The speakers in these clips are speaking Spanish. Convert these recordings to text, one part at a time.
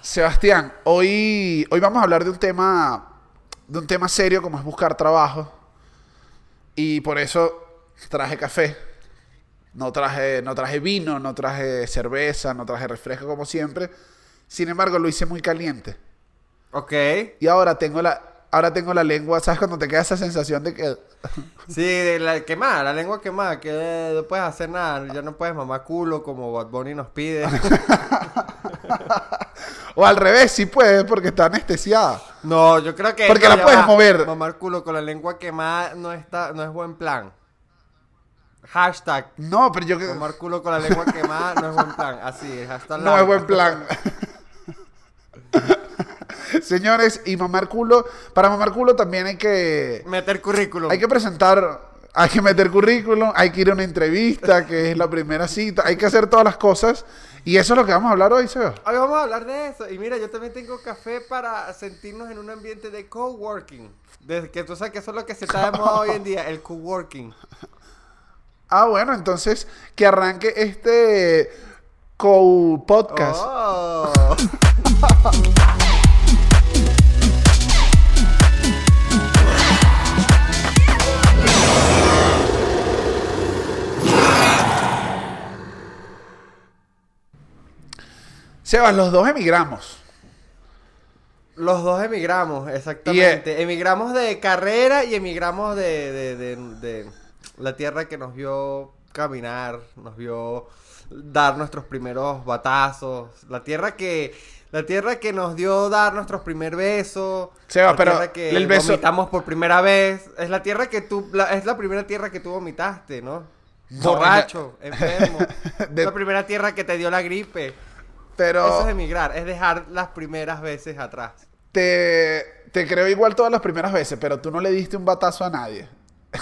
Sebastián, hoy, hoy vamos a hablar de un tema de un tema serio como es buscar trabajo. Y por eso traje café. No traje, no traje vino, no traje cerveza, no traje refresco como siempre. Sin embargo, lo hice muy caliente. Ok. Y ahora tengo la, ahora tengo la lengua, ¿sabes? Cuando te queda esa sensación de que... Sí, de la quemada, la lengua quemada, que no puedes hacer nada, ya no puedes mamar culo como Bad Bunny nos pide. o al revés, sí puedes, porque está anestesiada. No, yo creo que... Porque la puedes va. mover. Mamar culo con la lengua quemada no, está, no es buen plan. Hashtag. No, pero yo... Mamar culo con la lengua quemada no es buen plan. Así, es, hashtag No es buen plan. Señores, y mamar culo, para mamar culo también hay que Meter currículum. hay que presentar, hay que meter currículum, hay que ir a una entrevista, que es la primera cita, hay que hacer todas las cosas y eso es lo que vamos a hablar hoy, Seba. Hoy vamos a hablar de eso. Y mira, yo también tengo café para sentirnos en un ambiente de coworking. Desde que tú sabes que eso es lo que se está de moda hoy en día, el coworking. Ah, bueno, entonces que arranque este co-podcast. Oh. Sebas, los dos emigramos. Los dos emigramos, exactamente. Emigramos de carrera y emigramos de, de, de, de la tierra que nos vio caminar, nos vio dar nuestros primeros batazos, la tierra que la tierra que nos dio dar nuestros primer besos, Seba, la pero tierra que el beso- vomitamos por primera vez, es la tierra que tú la- es la primera tierra que tú vomitaste, ¿no? Borracho, enfermo. De- La primera tierra que te dio la gripe. Pero Eso es emigrar, es dejar las primeras veces atrás. te, te creo igual todas las primeras veces, pero tú no le diste un batazo a nadie.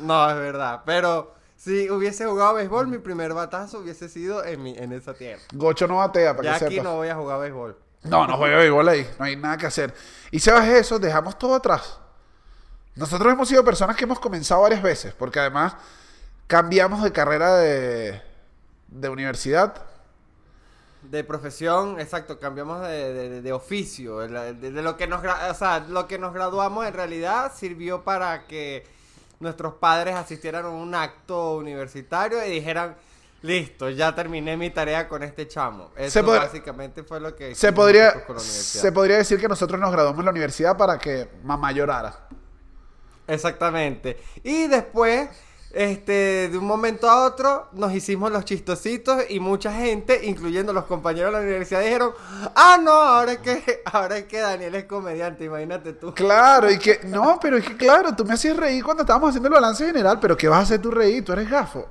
No, es verdad. Pero si hubiese jugado béisbol, mi primer batazo hubiese sido en, mi, en esa tierra. Gocho no batea, para Ya que aquí sepas. no voy a jugar béisbol. No, no juega igual ahí, no hay nada que hacer. Y Sebas, eso, dejamos todo atrás. Nosotros hemos sido personas que hemos comenzado varias veces, porque además cambiamos de carrera de, de universidad. De profesión, exacto, cambiamos de, de- oficio. De, lo que nos o sea, lo que nos graduamos en realidad sirvió para que nuestros padres asistieran a un acto universitario y dijeran, listo, ya terminé mi tarea con este chamo. Eso básicamente fue lo que Se podría, con la universidad. se podría decir que nosotros nos graduamos en la universidad para que mamá llorara. Exactamente. Y después, este, de un momento a otro, nos hicimos los chistositos y mucha gente, incluyendo los compañeros de la universidad, dijeron, ah, no, ahora es que, ahora es que Daniel es comediante, imagínate tú. Claro, y que, no, pero es que claro, tú me hacías reír cuando estábamos haciendo el balance general, pero ¿qué vas a hacer tú reír? Tú eres gafo.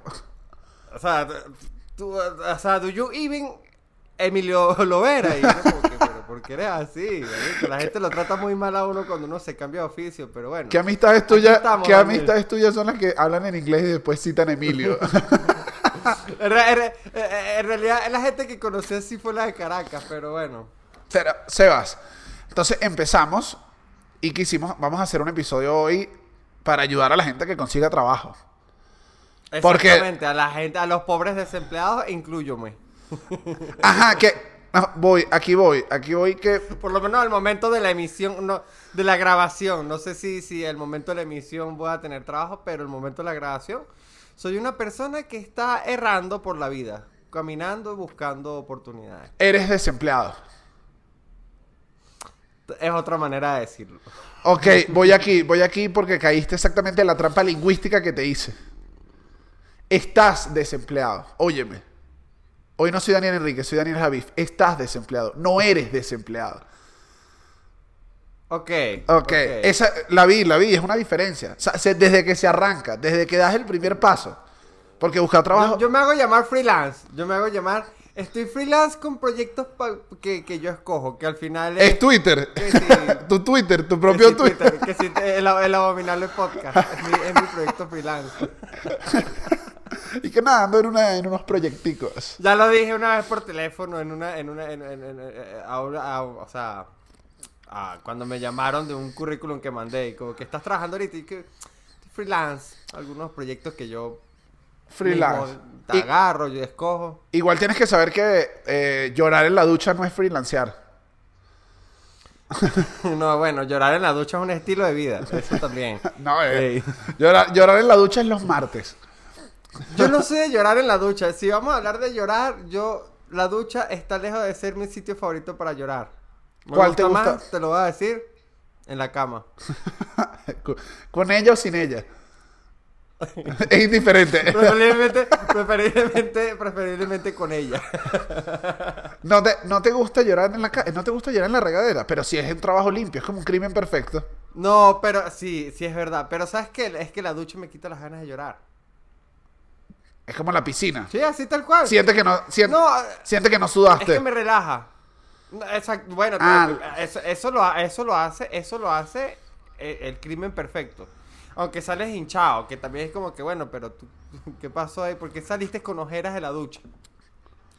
O sea, tú, o sea, do you even Emilio Lovera? Y como que, pero ¿por qué eres así? La gente lo trata muy mal a uno cuando uno se cambia de oficio, pero bueno. ¿Qué amistades tuyas, estamos, qué amistades tuyas son las que hablan en inglés y después citan a Emilio? En, re- en re- en realidad, la gente que conocí sí fue la de Caracas, pero bueno. Pero, Sebas, entonces empezamos y quisimos, vamos a hacer un episodio hoy para ayudar a la gente que consiga trabajo. Porque- Exactamente, a la gente, a los pobres desempleados, incluyome. Ajá, que no, voy, aquí voy, aquí voy que Por lo menos al momento de la emisión, no, de la grabación. No sé si, si el momento de la emisión voy a tener trabajo, pero el momento de la grabación, soy una persona que está errando por la vida, caminando y buscando oportunidades. eres desempleado. Es otra manera de decirlo. Ok, voy aquí, voy aquí porque caíste exactamente en la trampa lingüística que te hice. Estás desempleado. Óyeme. Hoy no soy Daniel Enrique, soy Daniel Javif. Estás desempleado. No eres desempleado. Ok. Ok, esa la vi, la vi, es una diferencia. O sea, se- desde que se arranca, desde que das el primer paso. Porque buscar trabajo. Yo, yo me hago llamar freelance. Yo me hago llamar. Estoy freelance con proyectos pa- que, que yo escojo, que al final Es Twitter. que sí. tu Twitter, tu Que propio Twitter. Que el, el abominable podcast. Es mi, es mi proyecto freelance. y que nada, ando en, una, en unos proyecticos. Ya lo dije una vez por teléfono en una, en una, en, en- en- eh, ahora, ah, o sea, ah, cuando me llamaron de un currículum que mandé, y como que estás trabajando ahorita y que freelance, algunos proyectos que yo Freelance. te agarro, yo escojo. Igual tienes que saber que eh, llorar en la ducha no es freelancear. no, bueno, llorar en la ducha es un estilo de vida. Eso también. no, eh, llorar, llorar en la ducha es los martes. Yo no sé llorar en la ducha. Si vamos a hablar de llorar, yo... La ducha está lejos de ser mi sitio favorito para llorar. ¿Cuál te gusta? te lo voy a decir. En la cama. ¿Con ella o sin ella? es indiferente. Preferiblemente, preferiblemente, preferiblemente con ella. no, te, no te gusta llorar en la no te gusta llorar en la regadera, pero si es un trabajo limpio, es como un crimen perfecto. No, pero sí, sí es verdad. Pero ¿sabes qué? Es que la ducha me quita las ganas de llorar. Es como la piscina. Sí, así tal cual. Siente que no, siente, siente que no sudaste. Es que me relaja. Exacto. Bueno, ah. eso, lo, eso lo hace, eso lo hace el, el crimen perfecto. Aunque sales hinchado, que también es como que, bueno, pero tú, ¿qué pasó ahí? ¿Por qué saliste con ojeras de la ducha?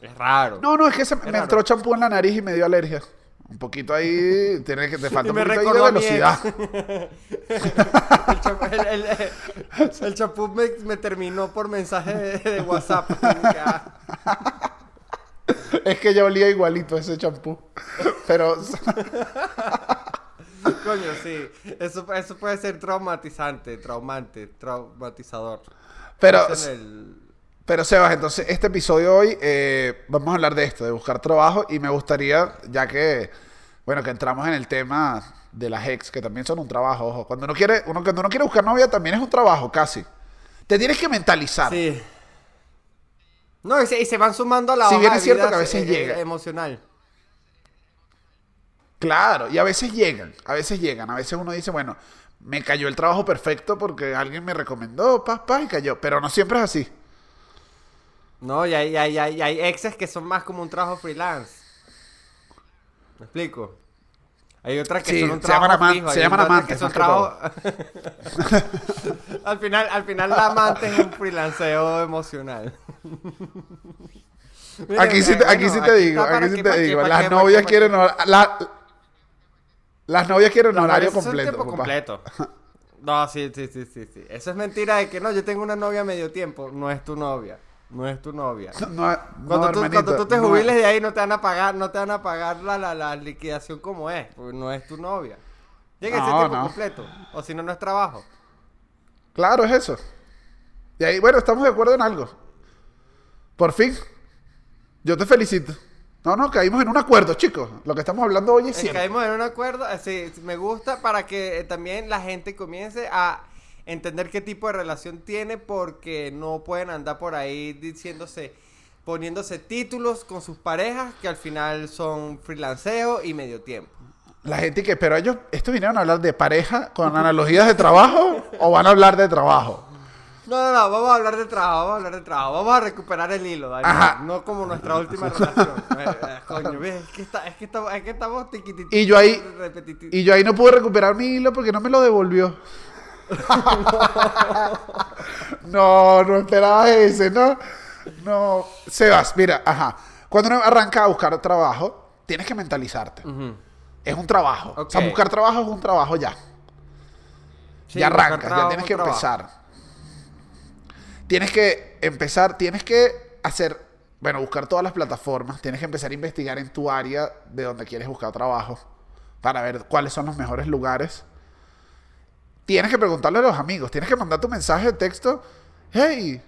Es raro. No, no, es que se, me entró champú en la nariz y me dio alergia. Un poquito ahí, tiene que, te falta un poquito de velocidad. el, champú me, terminó por mensaje de, WhatsApp. es que ya olía igualito ese champú. Pero... Coño, sí. Eso, eso puede ser traumatizante, traumante, traumatizador. Pero, pero Sebas, entonces este episodio hoy eh, vamos a hablar de esto, de buscar trabajo y me gustaría, ya que, bueno, que entramos en el tema de las ex, que también son un trabajo, ojo. Cuando uno quiere, uno, cuando uno quiere buscar novia también es un trabajo, casi. Te tienes que mentalizar. Sí. No, y se, van sumando a la Si bien es cierto que a veces llega. Emocional. Claro, y a veces llegan, a veces llegan, a veces uno dice, bueno, me cayó el trabajo perfecto porque alguien me recomendó, paz, paz, y cayó, pero no siempre es así. No, y hay, hay, hay, hay exes que son más como un trabajo freelance. ¿Me explico? Hay otras que son un trabajo se llaman, fijo, se llaman amantes. Que trabajo... al final, al final la amante es un freelanceo emocional. aquí sí, te, aquí sí te digo, aquí sí te digo. Las novias quieren... La, las novias quieren un horario completo. tiempo completo. No, sí, sí, sí, sí, sí. Eso es mentira de que no, yo tengo una novia a medio tiempo. No es tu novia. No es tu novia. No, cuando, tú, cuando, tú, te jubiles de ahí no te van a pagar, no te van a pagar la, la, la liquidación como es, porque no es tu novia. Llega ese tiempo completo. O si no, no es trabajo. Claro, es eso. Y ahí, bueno, estamos de acuerdo en algo. Por fin. Yo te felicito. No, no, caímos en un acuerdo, chicos. Lo que estamos hablando hoy es cierto. Caímos en un acuerdo, sí, me gusta para que también la gente comience a entender qué tipo de relación tiene porque no pueden andar por ahí diciéndose, poniéndose títulos con sus parejas que al final son freelanceo y medio tiempo. La gente que, pero ellos, ¿estos vinieron a hablar de pareja con analogías de trabajo o van a hablar de trabajo? No, no, no, vamos a hablar de trabajo, vamos a hablar de trabajo. Vamos a recuperar el hilo, Daniel. No como nuestra última relación. Eh, eh, coño, es que, está, es que estamos, es que estamos Y yo ahí, y yo ahí no pude recuperar mi hilo porque no me lo devolvió. no, no esperaba ese, ¿no? No. Sebas, mira, ajá. Cuando uno arranca a buscar trabajo, tienes que mentalizarte. Es un trabajo. O sea, buscar trabajo es un trabajo ya. ya arrancas, ya tienes que empezar tienes que empezar, tienes que hacer, bueno, buscar todas las plataformas, tienes que empezar a investigar en tu área de donde quieres buscar trabajo para ver cuáles son los mejores lugares. Tienes que preguntarle a los amigos, tienes que mandar tu mensaje de texto, hey,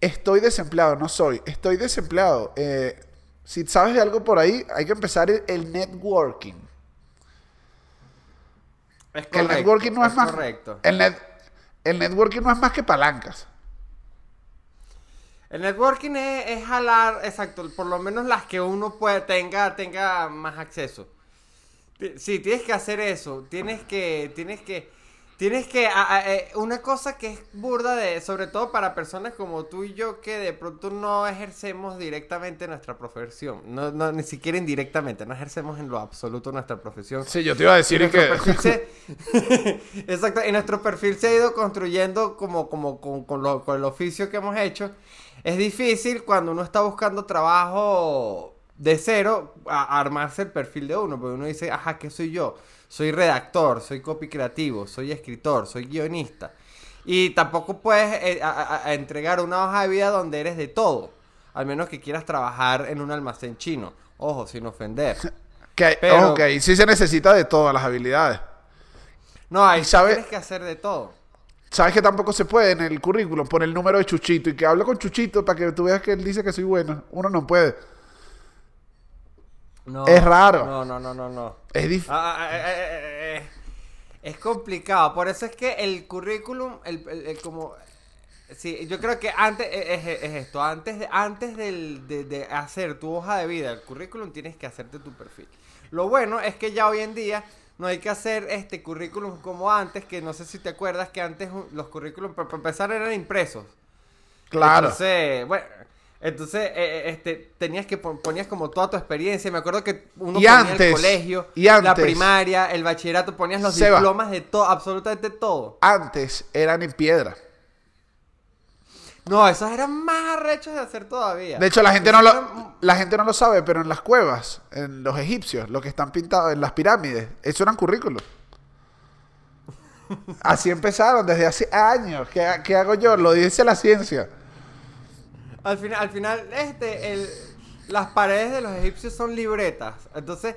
estoy desempleado, no soy, estoy desempleado. Eh, si sabes de algo por ahí, hay que empezar el, networking. Es correcto, el networking no es, más. Correcto. El, net, el networking no es más que palancas. El networking es, jalar, exacto, por lo menos las que uno puede, tenga, tenga más acceso. Sí, tienes que hacer eso. Tienes que, tienes que Tienes que, eh, una cosa que es burda de, sobre todo para personas como tú y yo, que de pronto no ejercemos directamente nuestra profesión, no, no ni siquiera indirectamente, no ejercemos en lo absoluto nuestra profesión. Sí, yo te iba a decir que... Exacto, y nuestro perfil se ha ido construyendo como, como con, con, lo, con el oficio que hemos hecho. Es difícil cuando uno está buscando trabajo de cero, a armarse el perfil de uno, porque uno dice, ajá, ¿qué soy yo? soy redactor, soy copy creativo, soy escritor, soy guionista. Y tampoco puedes eh, a- a- a entregar una hoja de vida donde eres de todo. Al menos que quieras trabajar en un almacén chino. Ojo, sin ofender. Que, Pero- ahí sí se necesita de todas las habilidades. No, ahí ¿Y sí sabe- tienes que hacer de todo. ¿Sabes que tampoco se puede en el currículum poner el número de Chuchito y que hable con Chuchito para que tú veas que él dice que soy bueno? Uno no puede. No, Es raro. No, no, no, no, no. Es difícil. Ah, ah, eh, eh, eh. Es complicado, por eso es que el currículum, el, el- el como... Sí, yo creo que antes eh, es, es esto, antes de, antes del- de, de hacer tu hoja de vida, el currículum, tienes que hacerte tu perfil. Lo bueno es que ya hoy en día no hay que hacer este currículum como antes, que no sé si te acuerdas que antes los currículums, para para empezar, eran impresos. claro. Entonces, bueno, entonces eh, eh, este, tenías que pon- ponías como toda tu experiencia. Me acuerdo que uno Y ponía antes, el colegio, y la primaria, el bachillerato, ponías los Seba. diplomas de todo, absolutamente todo. Antes eran en piedra. No, esos eran más arrechos de hacer todavía. De hecho, la gente, no lo, eran- la gente no lo sabe, pero en las cuevas, en los egipcios, lo que están pintados en las pirámides, eso eran currículos. Así empezaron desde hace años. ¿Qué, ha- qué hago yo? Lo dice la ciencia. Al final, al final, este, el, las paredes de los egipcios son libretas. Entonces,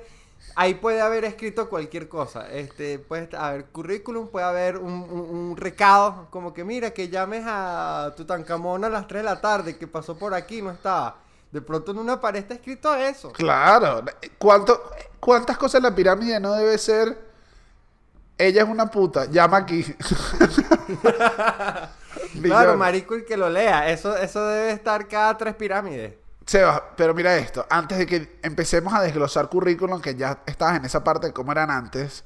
ahí puede haber escrito cualquier cosa. Este, puede haber currículum, puede haber un, un- un recado, como que mira, que llames a Tutankamón a las 3 de la tarde, que pasó por aquí, no estaba. De pronto en una pared está escrito eso. Claro. ¿Cuánto, ¿Cuántas cosas en la pirámide no debe ser? Ella es una puta. Llama aquí. Claro, marico, y que lo lea. Eso, eso debe estar cada tres pirámides. Sebas, pero mira esto, antes de que empecemos a desglosar currículum, que ya estabas en esa parte de cómo eran antes,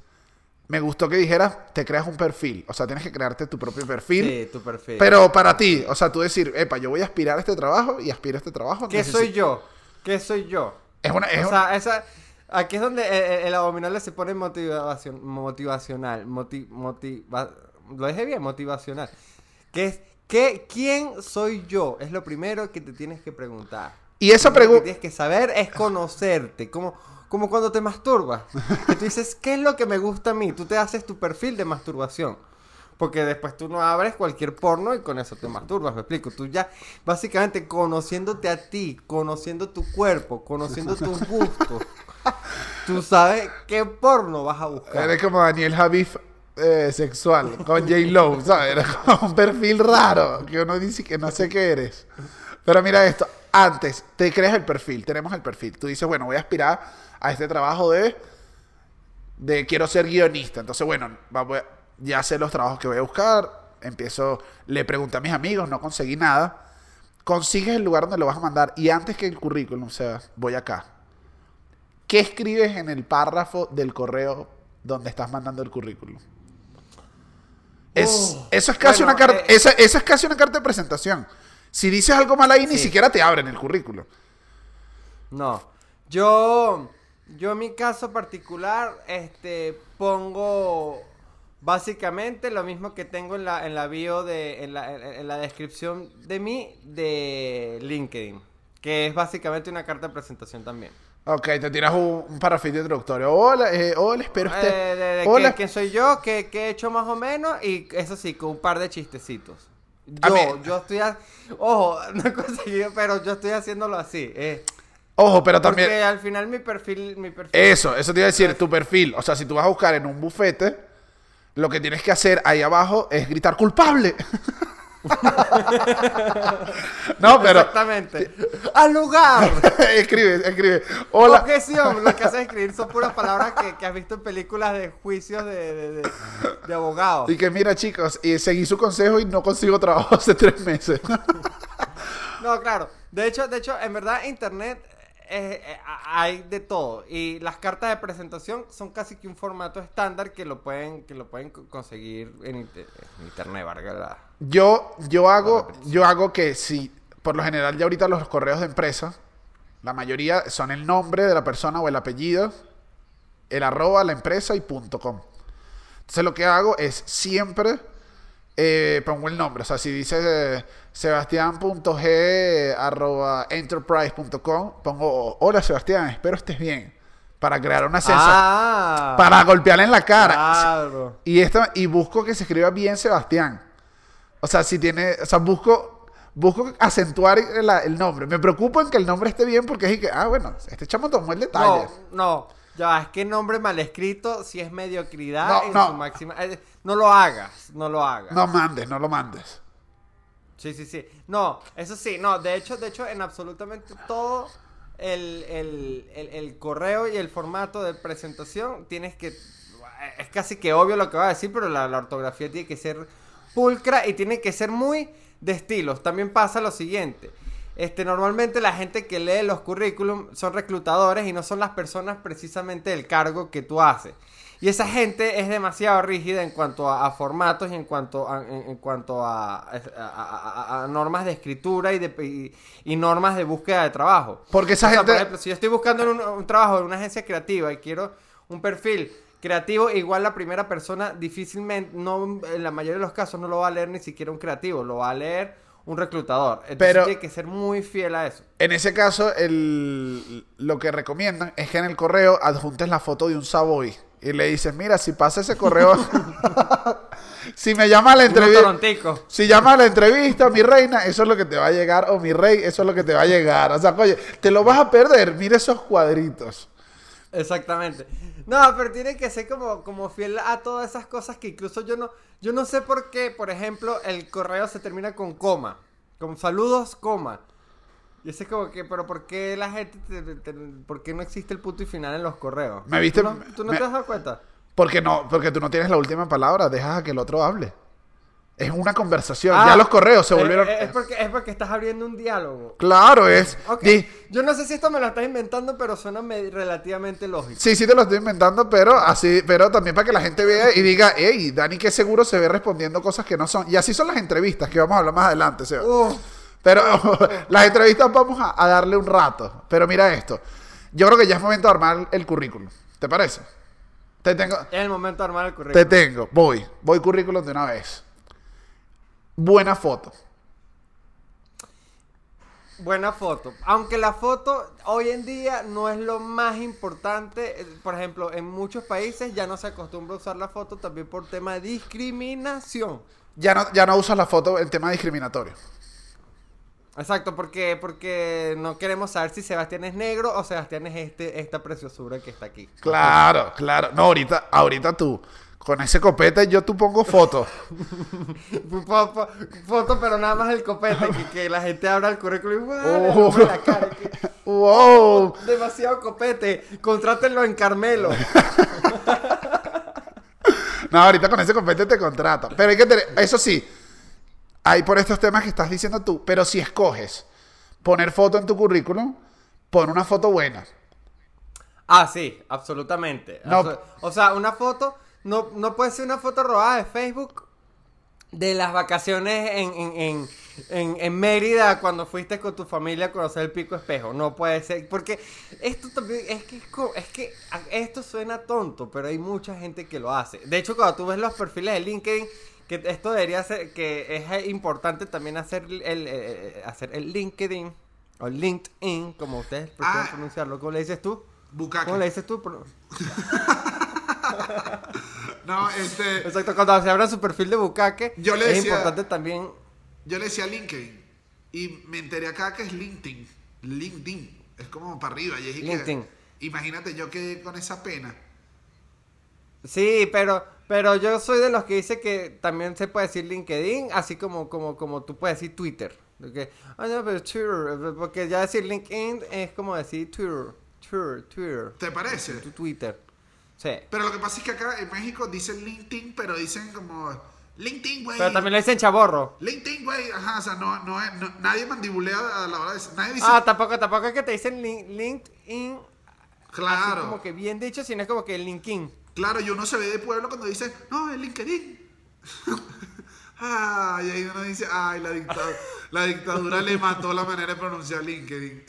me gustó que dijeras, te creas un perfil, o sea, tienes que crearte tu propio perfil, Sí, tu perfil. pero para ti, o sea, tú decir, epa, yo voy a aspirar a este trabajo y aspiro a este trabajo. ¿Qué necesito- soy yo? ¿Qué soy yo? Es una, es o una- sea, esa, aquí es donde eh, eh, el, abominable se pone motivación, motivacional. Moti, motiva- lo dije bien, motivacional. Es, ¿qué, ¿quién soy yo? Es lo primero que te tienes que preguntar. Y esa Lo pregunta... que tienes que saber es conocerte. Como, como cuando te masturbas. Que tú dices, ¿qué es lo que me gusta a mí? Tú te haces tu perfil de masturbación. Porque después tú no abres cualquier porno y con eso te masturbas, me explico. Tú ya, básicamente, conociéndote a ti, conociendo tu cuerpo, conociendo tus gustos, tú sabes qué porno vas a buscar. Eres como Daniel Javif eh, sexual, con J. Lo, ¿sabes? Eres como un perfil raro, que uno dice que no sé qué eres. Pero mira esto, antes te creas el perfil, tenemos el perfil. Tú dices, bueno, voy a aspirar a este trabajo de, de quiero ser guionista. Entonces, bueno, ya sé los trabajos que voy a buscar. Empiezo, le pregunté a mis amigos, no conseguí nada. Consigues el lugar donde lo vas a mandar y antes que el currículum, o sea, voy acá. ¿Qué escribes en el párrafo del correo donde estás mandando el currículum? Es, Oh, eso es casi bueno, una carta, eh, esa, esa es casi una carta de presentación. Si dices algo mal ahí, ni siquiera te abren el currículum. No. Yo, yo en mi caso particular, este, pongo básicamente lo mismo que tengo en la, en la bio de, en la, en- en la descripción de mí de LinkedIn. Que es básicamente una carta de presentación también. Ok, te tiras un, un parrafito introductorio. Hola, eh, hola, espero Eh, usted. de, de hola, quién, soy yo, qué, qué he hecho más o menos, y eso sí, con un par de chistecitos. A Yo, mí- yo estoy, ha- ojo, no he conseguido, pero yo estoy haciéndolo así. eh. Ojo, pero Porque también. al final mi perfil, mi perfil Eso, eso te iba a decir, tu perfil. O sea, si tú vas a buscar en un bufete, lo que tienes que hacer ahí abajo es gritar culpable. no, pero. Exactamente. ¡Al lugar! escribe, escribe. Hola. Objeción. Lo que hace escribir son puras palabras que, que has visto en películas de juicios de, de, de- de abogados. Y que mira, chicos, y seguí su consejo y no consigo trabajo hace tres meses. No, claro. De hecho, de hecho, en verdad, internet eh, eh, hay de todo. Y las cartas de presentación son casi que un formato estándar que lo pueden, que lo pueden co- conseguir en, inter- en internet, ¿verdad? Yo, yo hago, yo hago que si, por lo general ya ahorita los correos de empresa, la mayoría son el nombre de la persona o el apellido, el arroba, la empresa y punto com. Entonces lo que hago es siempre eh, pongo el nombre. O sea, si dice eh, sebastián.g arroba enterprise.com, pongo hola Sebastián, espero estés bien. Para crear una sensación. Ah, para golpearle en la cara. Claro. Y, esta, y busco que se escriba bien Sebastián. O sea, si tiene, o sea, busco, busco acentuar el, el nombre. Me preocupo en que el nombre esté bien porque es que, ah, bueno, este chamo tomó el detalle. No, no, ya, es que nombre mal escrito, si es mediocridad en su máxima. Eh, no lo hagas, no lo hagas. No mandes, no lo mandes. Sí, sí, sí. No, eso sí, no, de hecho, de hecho, en absolutamente todo el, el, el correo y el formato de presentación tienes que es casi que obvio lo que va a decir, pero la, ortografía tiene que ser pulcra y tiene que ser muy de estilos. También pasa lo siguiente. Este, normalmente la gente que lee los currículum son reclutadores y no son las personas precisamente del cargo que tú haces. Y esa gente es demasiado rígida en cuanto a, formatos y en cuanto a, en, cuanto a, normas de escritura y, de, y, normas de búsqueda de trabajo. Porque esa gente... Por ejemplo, si yo estoy buscando un, un trabajo en una agencia creativa y quiero un perfil Creativo, igual la primera persona difícilmente, no, en la mayoría de los casos no lo va a leer ni siquiera un creativo, lo va a leer un reclutador. Entonces Pero, tiene que ser muy fiel a eso. En ese caso, el, lo que recomiendan es que en el correo adjuntes la foto de un Savoy. Y le dices, mira, si pasa ese correo... si me llama a la entrevista... Si llama a la entrevista, mi reina, eso es lo que te va a llegar. O mi rey, eso es lo que te va a llegar. O sea, oye, te lo vas a perder. Mira esos cuadritos. Exactamente. No, pero tiene que ser como, como fiel a todas esas cosas que incluso yo no, yo no sé por qué, por ejemplo, el correo se termina con coma. Con saludos, coma. Y ese es como que, pero ¿por qué la gente, por qué no existe el punto y final en los correos? ¿Me viste? ¿Tú no, te has dado cuenta? Porque no, porque tú no tienes la última palabra, dejas a que el otro hable. Es una conversación. ya ah, los correos se volvieron. Es, porque, es porque estás abriendo un diálogo. Claro, es. Yo no sé si esto me lo estás inventando, pero suena relativamente lógico. Sí, sí te lo estoy inventando, pero así, pero también para que la gente vea y diga, hey, Dani que seguro se ve respondiendo cosas que no son. Y así son las entrevistas, que vamos a hablar más adelante, Pero las entrevistas vamos a, darle un rato. Pero mira esto. Yo creo que ya es momento de armar el currículum. ¿Te parece? Te tengo. Es el momento de armar el currículum. Te tengo. Voy. Voy currículum de una vez buena foto. Buena foto. Aunque la foto hoy en día no es lo más importante. Eh, por ejemplo, en muchos países ya no se acostumbra a usar la foto también por tema de discriminación. Ya no, ya no usas la foto en tema discriminatorio. Exacto, porque, porque no queremos saber si Sebastián es negro o Sebastián es este, esta preciosura que está aquí. Claro, claro. No, ahorita, ahorita tú con ese copete yo tú pongo foto. foto, pero nada más el copete. Que, la gente abra el currículum y oh. la cara, wow. Demasiado copete. Contrátenlo en Carmelo. no, ahorita con ese copete te contrato. Pero hay que tener... Eso sí, hay por estos temas que estás diciendo tú. Pero si escoges poner foto en tu currículum, pon una foto buena. Ah, sí, absolutamente. O sea, una foto no, no puede ser una foto robada de Facebook de las vacaciones en, en, en, en, Mérida cuando fuiste con tu familia a conocer el pico espejo. No puede ser. Porque esto también es que, es que esto suena tonto, pero hay mucha gente que lo hace. De hecho, cuando tú ves los perfiles de LinkedIn, que esto debería ser, que es importante también hacer el, eh, eh, hacer el LinkedIn o LinkedIn, como ustedes prefieren ah. pronunciarlo. ¿Cómo le dices tú? ¿Cómo le dices tú? no, este. Exacto, cuando se abra su perfil de Bukake, yo le es importante también. Yo le decía LinkedIn. Y me enteré acá que es LinkedIn. LinkedIn. Es como para arriba. Y LinkedIn. imagínate, yo quedé con esa pena. Sí, pero, pero yo soy de los que dice que también se puede decir LinkedIn, así como, como, como tú puedes decir Twitter. Porque, ah, no, pero Twitter, porque ya decir LinkedIn es como decir Twitter, Twitter, Twitter. ¿Te parece? Tu Twitter. Pero lo que pasa es que acá en México dicen LinkedIn, pero dicen como LinkedIn, güey. Pero también le dicen chaborro. LinkedIn, güey. Ajá, o sea, no, no, nadie mandibulea a la hora de nadie dice Ah, tampoco, tampoco es que te dicen LinkedIn. Claro. como que bien dicho, sino es como que LinkedIn. Claro, y uno se ve de pueblo cuando dice, no, es LinkedIn. ay, ahí uno dice, ay, la dictadura, la dictadura le mató la manera de pronunciar LinkedIn.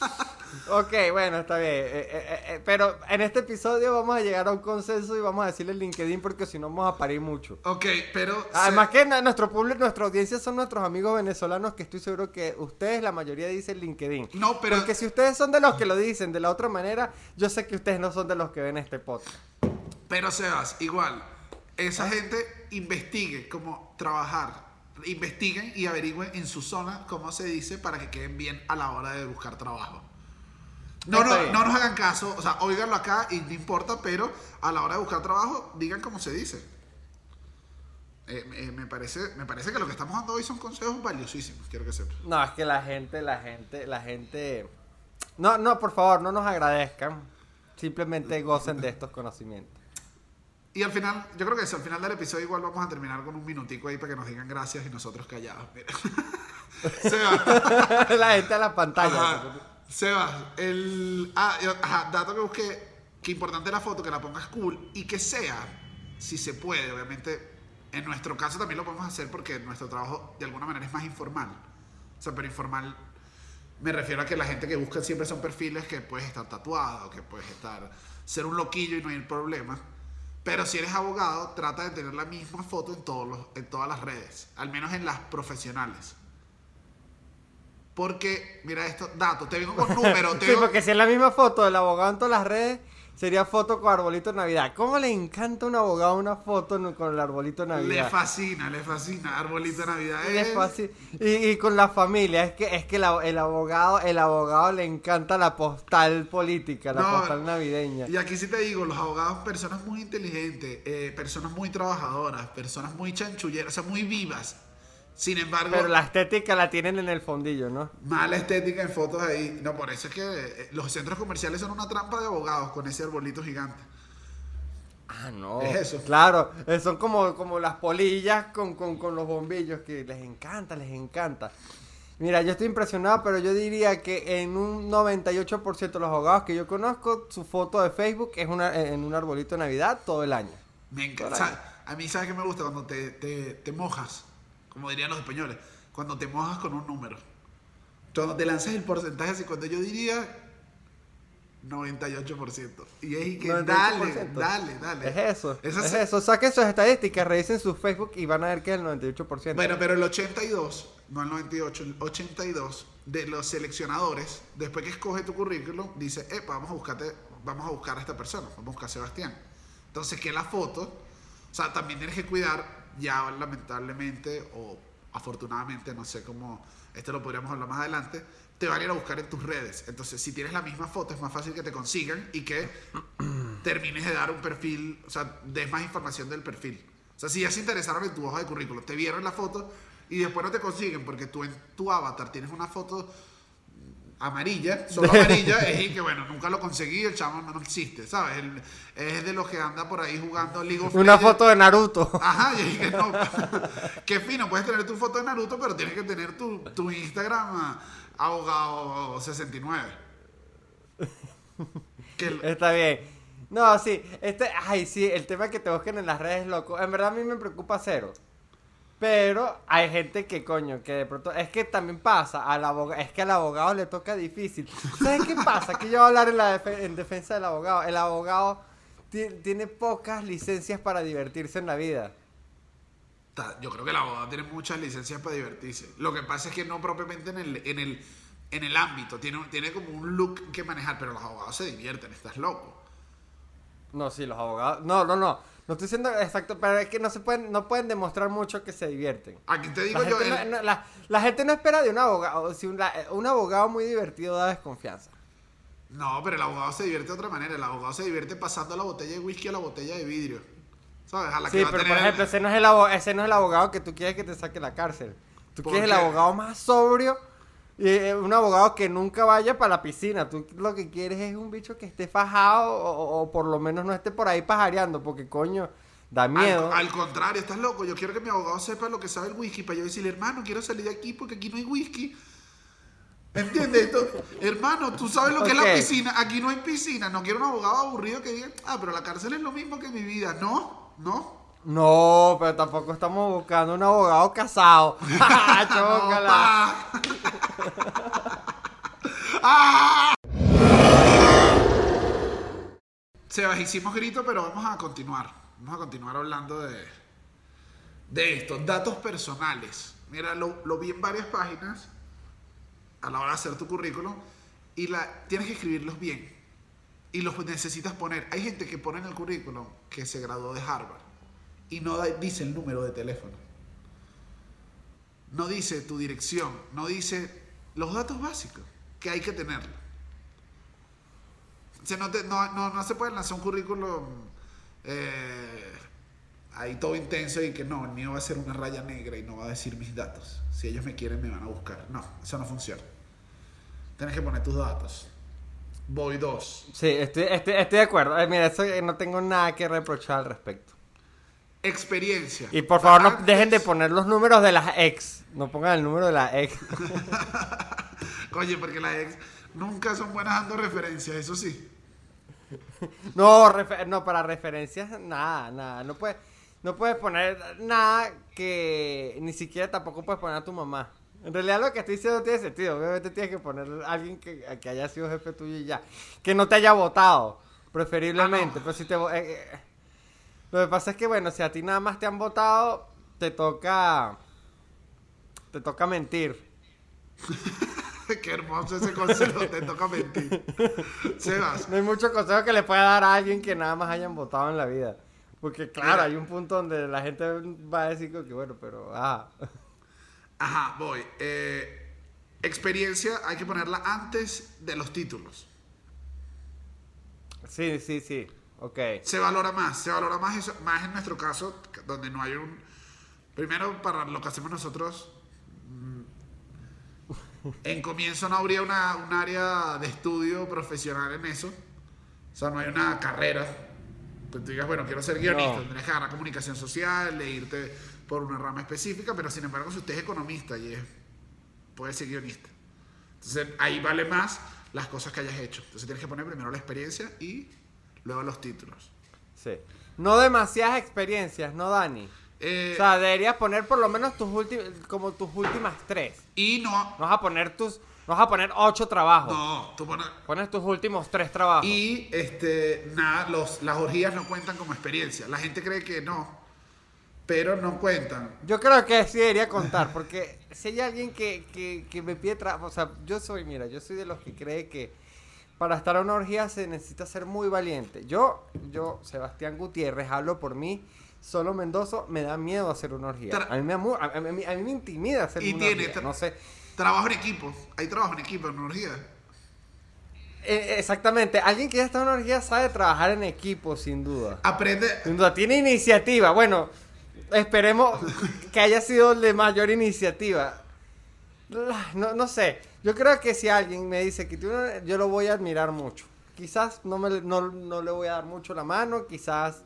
Ok, bueno, está bien. Eh, eh, eh, pero en este episodio vamos a llegar a un consenso y vamos a decirle LinkedIn porque si no vamos a parir mucho. Ok, pero... Además que nuestro público, nuestra audiencia son nuestros amigos venezolanos que estoy seguro que ustedes, la mayoría, dicen LinkedIn. No, pero... Porque si ustedes son de los que lo dicen de la otra manera, yo sé que ustedes no son de los que ven este podcast. Pero Sebas, igual, esa gente investigue cómo trabajar investiguen y averigüen en su zona cómo se dice para que queden bien a la hora de buscar trabajo. No, no, no nos hagan caso, o sea, oíganlo acá y no importa, pero a la hora de buscar trabajo, digan cómo se dice. Eh, eh, me, parece, me parece que lo que estamos dando hoy son consejos valiosísimos, quiero que sepas. No, es que la gente, la gente, la gente... No, no, por favor, no nos agradezcan. Simplemente gocen de estos conocimientos. Y al final, yo creo que eso, al final del episodio igual vamos a terminar con un minutico ahí para que nos digan gracias y nosotros callados. Seba. la gente a la pantalla. Seba, el ah, ajá, dato que busqué, que importante la foto, que la pongas cool y que sea, si se puede, obviamente, en nuestro caso también lo podemos hacer porque nuestro trabajo de alguna manera es más informal. O sea, pero informal me refiero a que la gente que busca siempre son perfiles que puedes estar tatuado, que puedes estar, ser un loquillo y no hay problema pero si eres abogado, trata de tener la misma foto en, todos los, en todas las redes, al menos en las profesionales. Porque, mira esto, datos, te vengo con números. sí, porque si es la misma foto del abogado en todas las redes, Sería foto con arbolito de Navidad. ¿Cómo le encanta a un abogado una foto con el arbolito de Navidad? Le fascina, le fascina. Arbolito de Navidad. Y, con la familia. Es que, es que el abogado, el abogado le encanta la postal política, la postal navideña. Y aquí sí te digo, los abogados, personas muy inteligentes, eh, personas muy trabajadoras, personas muy chanchulleras, o sea, muy vivas sin embargo. Pero la estética la tienen en el fondillo, ¿no? Mala estética en fotos ahí. No, por eso es que eh, los centros comerciales son una trampa de abogados con ese arbolito gigante. Ah, no. Es eso. Claro, eh, son como, como las polillas con, los bombillos que les encanta, les encanta. Mira, yo estoy impresionado, pero yo diría que en un 98% de los abogados que yo conozco, su foto de Facebook es una, en un arbolito de Navidad todo el año. Me encanta. A mí, ¿sabes qué me gusta? Cuando te, te mojas como dirían los españoles, cuando te mojas con un número. Cuando te lanzas el porcentaje así, cuando yo diría 98%. Y es que dale, dale, dale. Es eso. es eso. Saquen sus estadísticas, revisen su Facebook y van a ver que es el 98%. Bueno, pero el 82, no el 98, el 82 de los seleccionadores, después que escoge tu currículum, dice, epa, vamos a buscarte, vamos a buscar a esta persona, vamos a buscar a Sebastián. Entonces, que la foto, o sea, también tienes que cuidar ya lamentablemente o afortunadamente, no sé cómo, esto lo podríamos hablar más adelante, te van a ir a buscar en tus redes. Entonces, si tienes la misma foto, es más fácil que te consigan y que termines de dar un perfil, o sea, des más información del perfil. O sea, si ya se interesaron en tu hoja de currículum, te vieron la foto y después no te consiguen porque tú en tu avatar tienes una foto amarilla, solo amarilla, es que bueno, nunca lo conseguí, el chavo no, existe, ¿sabes? es de los que anda por ahí jugando League of Una foto de Naruto. Ajá, y que no. Qué fino, puedes tener tu foto de Naruto, pero tienes que tener tu, tu Instagram ahogado 69. Está bien. No, sí, este, ay, sí, el tema que te busquen en las redes, loco, en verdad a mí me preocupa cero. Pero hay gente que, coño, que de pronto. Es que también pasa, al abogado, es que al abogado le toca difícil. ¿Sabes qué pasa? Que yo voy a hablar en, la en defensa del abogado. El abogado tiene pocas licencias para divertirse en la vida. Yo creo que el abogado tiene muchas licencias para divertirse. Lo que pasa es que no propiamente en el, en el, en el ámbito. Tiene, tiene como un look que manejar, pero los abogados se divierten, estás loco. No, sí, los abogados. No, no, no. No estoy diciendo exacto, pero es que no se pueden, no pueden demostrar mucho que se divierten. Aquí te digo la yo. Gente no, la, gente no espera de un abogado. Si un, un, abogado muy divertido da desconfianza. No, pero el abogado se divierte de otra manera. El abogado se divierte pasando la botella de whisky a la botella de vidrio. ¿Sabes? A la sí, que va pero por ejemplo, ese no, es el abogado, ese no es el abogado que tú quieres que te saque la cárcel. Tú quieres el abogado más sobrio eh, un abogado que nunca vaya para la piscina. Tú lo que quieres es un bicho que esté fajado o, por lo menos no esté por ahí pajareando, porque coño, da miedo. Al, contrario, estás loco. Yo quiero que mi abogado sepa lo que sabe el whisky para yo decirle, hermano, quiero salir de aquí porque aquí no hay whisky. ¿Entiendes? Esto? hermano, tú sabes lo que es la piscina. Aquí no hay piscina. No quiero un abogado aburrido que diga, ah, pero la cárcel es lo mismo que mi vida. No, no. No, pero tampoco estamos buscando un abogado casado. ¡Chócala! ¡Ah! Sebas, hicimos grito, pero vamos a continuar. Vamos a continuar hablando de, de estos datos personales. Mira, lo, lo vi en varias páginas a la hora de hacer tu currículum y la, tienes que escribirlos bien. Y los necesitas poner. Hay gente que pone en el currículum que se graduó de Harvard y no dice el número de teléfono. no dice tu dirección, no dice los datos básicos que hay que tener. O sea, no, te- no, no, no se puede lanzar un currículum eh, ahí todo intenso y que no, el mío va a ser una raya negra y no va a decir mis datos. Si ellos me quieren, me van a buscar. No, eso no funciona. Tienes que poner tus datos. Voy dos. Sí, estoy, estoy, estoy de acuerdo. Mira, eso eh, no tengo nada que reprochar al respecto. Experiencia. Y por favor, no dejen de poner los números de las ex. No pongan el número de la ex. Oye, porque las ex nunca son buenas dando referencias, eso sí. No, refe- no, para referencias, nada, nada. No puedes, no puedes poner nada que ni siquiera tampoco puedes poner a tu mamá. En realidad lo que estoy diciendo tiene sentido. Obviamente tienes que poner a alguien que, que haya sido jefe tuyo y ya. Que no te haya votado, preferiblemente. Ah, no. Pero si te... eh, eh, lo que pasa es que, bueno, si a ti nada más te han votado, te toca... Te toca mentir. Qué hermoso ese consejo, te toca mentir. Sebas, No hay mucho consejo que le pueda dar a alguien que nada más hayan votado en la vida. Porque claro, Mira. hay un punto donde la gente va a decir que bueno, pero ah. ajá, voy. Eh, experiencia hay que ponerla antes de los títulos. Sí, sí, sí. Ok. Se valora más, se valora más eso, más en nuestro caso, donde no hay un... Primero, para lo que hacemos nosotros, mm, en comienzo no habría una, un área de estudio profesional en eso. O sea, no hay una carrera. Que tú digas, bueno, quiero ser guionista, No. tendrías que agarrar comunicación social, e irte por una rama específica, pero sin embargo, si usted es economista y es, puede ser guionista. Entonces, ahí vale más las cosas que hayas hecho. Entonces, tienes que poner primero la experiencia y luego los títulos. Sí. No demasiadas experiencias, ¿no, Dani? Eh, O sea, deberías poner por lo menos tus últimas, como tus últimas tres. y no, No vas a poner tus, no vas a poner ocho trabajos. no, tú pones... Pones tus últimos tres trabajos. Y este, nada, los, las orgías no cuentan como experiencia. La gente cree que no, pero no cuentan. Yo creo que sí debería contar, porque si hay alguien que, que, que me pide trabajo, o sea, yo soy, mira, yo soy de los que cree que para estar a una orgía se necesita ser muy valiente. Yo, yo, Sebastián Gutiérrez, hablo por mí, solo Mendoza, me da miedo hacer una orgía. Tra- A mí me, a, a mí, a mí me intimida hacer Y una tiene orgía, no sé. Trabajo en equipo. Hay trabajo en equipo en una orgía. Eh, exactamente, alguien que ya está en una orgía sabe trabajar en equipo, sin duda. Aprende. Sin duda, tiene iniciativa. Bueno, esperemos que haya sido el de mayor iniciativa. No, no sé. Yo creo que si alguien me dice que tiene yo lo voy a admirar mucho. Quizás no, me, no, no le voy a dar mucho la mano, quizás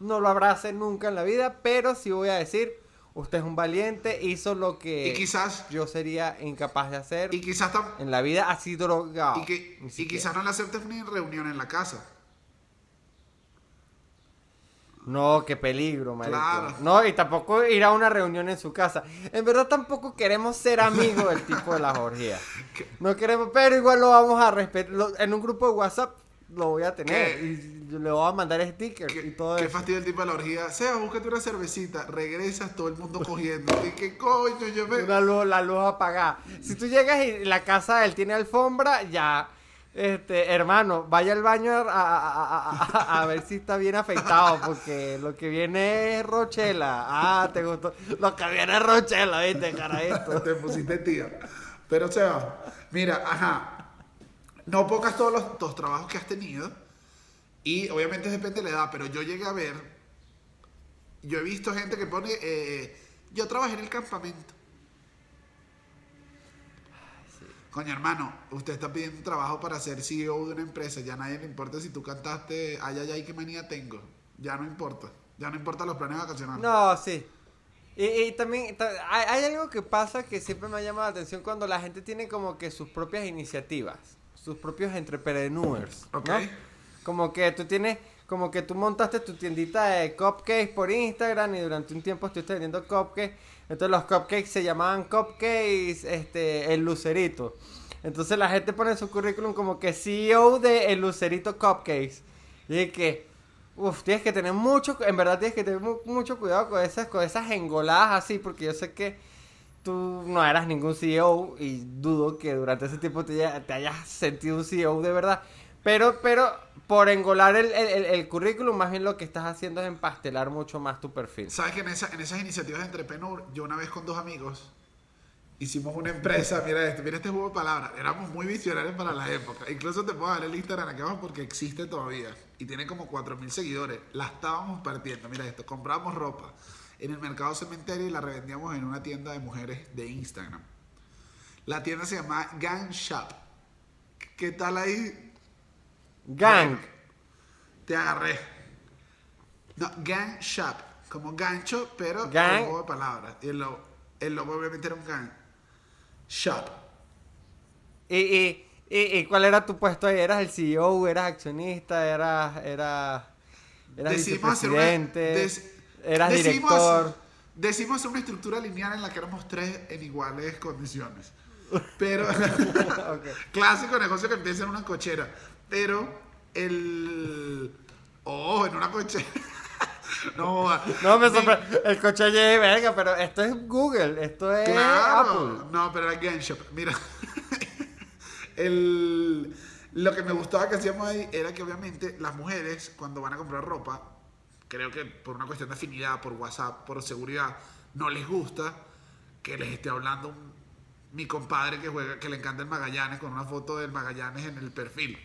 no lo abrace nunca en la vida, pero sí voy a decir, usted es un valiente, hizo lo que Y quizás. yo sería incapaz de hacer Y quizás en la vida, así drogado. y, que, y quizás no le aceptes ni reunión en la casa. No, qué peligro, marico. Claro. No, y tampoco ir a una reunión en su casa. En verdad tampoco queremos ser amigos del tipo de las orgías. No queremos, pero igual lo vamos a respetar. En un grupo de WhatsApp lo voy a tener. ¿Qué? Y yo le voy a mandar stickers Qué, y todo qué eso. fastidio el tipo de la orgía. Sea, búscate una cervecita. Regresas todo el mundo cogiendo. ¿Y qué coño? Yo me. Una luz, la luz apagada. Si tú llegas y la casa de él tiene alfombra, ya. Este, hermano, vaya al baño a, a- a- a- ver si está bien afeitado, porque lo que viene es Rochela. Ah, te gustó. Lo que viene es Rochela, viste, carajito. Te pusiste tía. Pero, o sea, mira, ajá. No pocas todos los, los trabajos que has tenido. Y obviamente depende de la edad, pero yo llegué a ver. Yo he visto gente que pone. eh, yo trabajé en el campamento. Coño, hermano, usted está pidiendo un trabajo para ser CEO de una empresa. Ya a nadie le importa si tú cantaste. Ay, ay, ay, qué manía tengo. Ya no importa. Ya no importa los planes vacacionales. No, sí. Y, y también ta- hay, hay algo que pasa que siempre me ha llamado la atención cuando la gente tiene como que sus propias iniciativas, sus propios entrepreneurs, ¿no? Ok. Como que tú tienes, como que tú montaste tu tiendita de cupcakes por Instagram y durante un tiempo estuviste vendiendo cupcakes. Entonces los cupcakes se llamaban cupcakes, este, el lucerito. Entonces la gente pone en su currículum como que CEO de el lucerito cupcakes. Y que, uff, tienes que tener mucho, en verdad tienes que tener mu- mucho cuidado con esas, con esas engoladas así, porque yo sé que tú no eras ningún CEO y dudo que durante ese tiempo te, haya- te hayas sentido un CEO de verdad. Pero, pero por engolar el, el- currículum, más bien lo que estás haciendo es empastelar mucho más tu perfil. ¿Sabes que en, esa- en esas iniciativas de entrepreneur, yo una vez con dos amigos hicimos una empresa, mira esto, mira este juego de palabras. Éramos muy visionarios para la época. Incluso te puedo dar el Instagram aquí abajo porque existe todavía. Y tiene como 4.000 seguidores. La estábamos partiendo. Mira esto, compramos ropa en el mercado cementerio y la revendíamos en una tienda de mujeres de Instagram. La tienda se llama Gang Shop. ¿Qué tal ahí? Gang. te agarré. No, Gang Shop. Como gancho, pero Gang. juego de palabras. Y el logo, el logo obviamente era un gang. Shop. ¿Y, y, y, y cuál era tu puesto ahí? ¿Eras el CEO? ¿Eras accionista? ¿Eras, era, eras Decidimos hacer una- vicepresidente? des- ¿Eras decidimos director? Decidimos hacer una estructura lineal en la que éramos tres en iguales condiciones. Pero, clásico negocio que empieza en una cochera. Pero, el. Oh, en una cochera. no. No, me sorprende. El coche allí, venga, pero esto es Google, esto es Claro. Apple. No, pero era Game Shop. Mira. el, lo que me gustaba que hacíamos ahí era que obviamente las mujeres cuando van a comprar ropa, creo que por una cuestión de afinidad, por WhatsApp, por seguridad, no les gusta que les esté hablando un- mi compadre que juega, que le encanta el Magallanes con una foto del Magallanes en el perfil.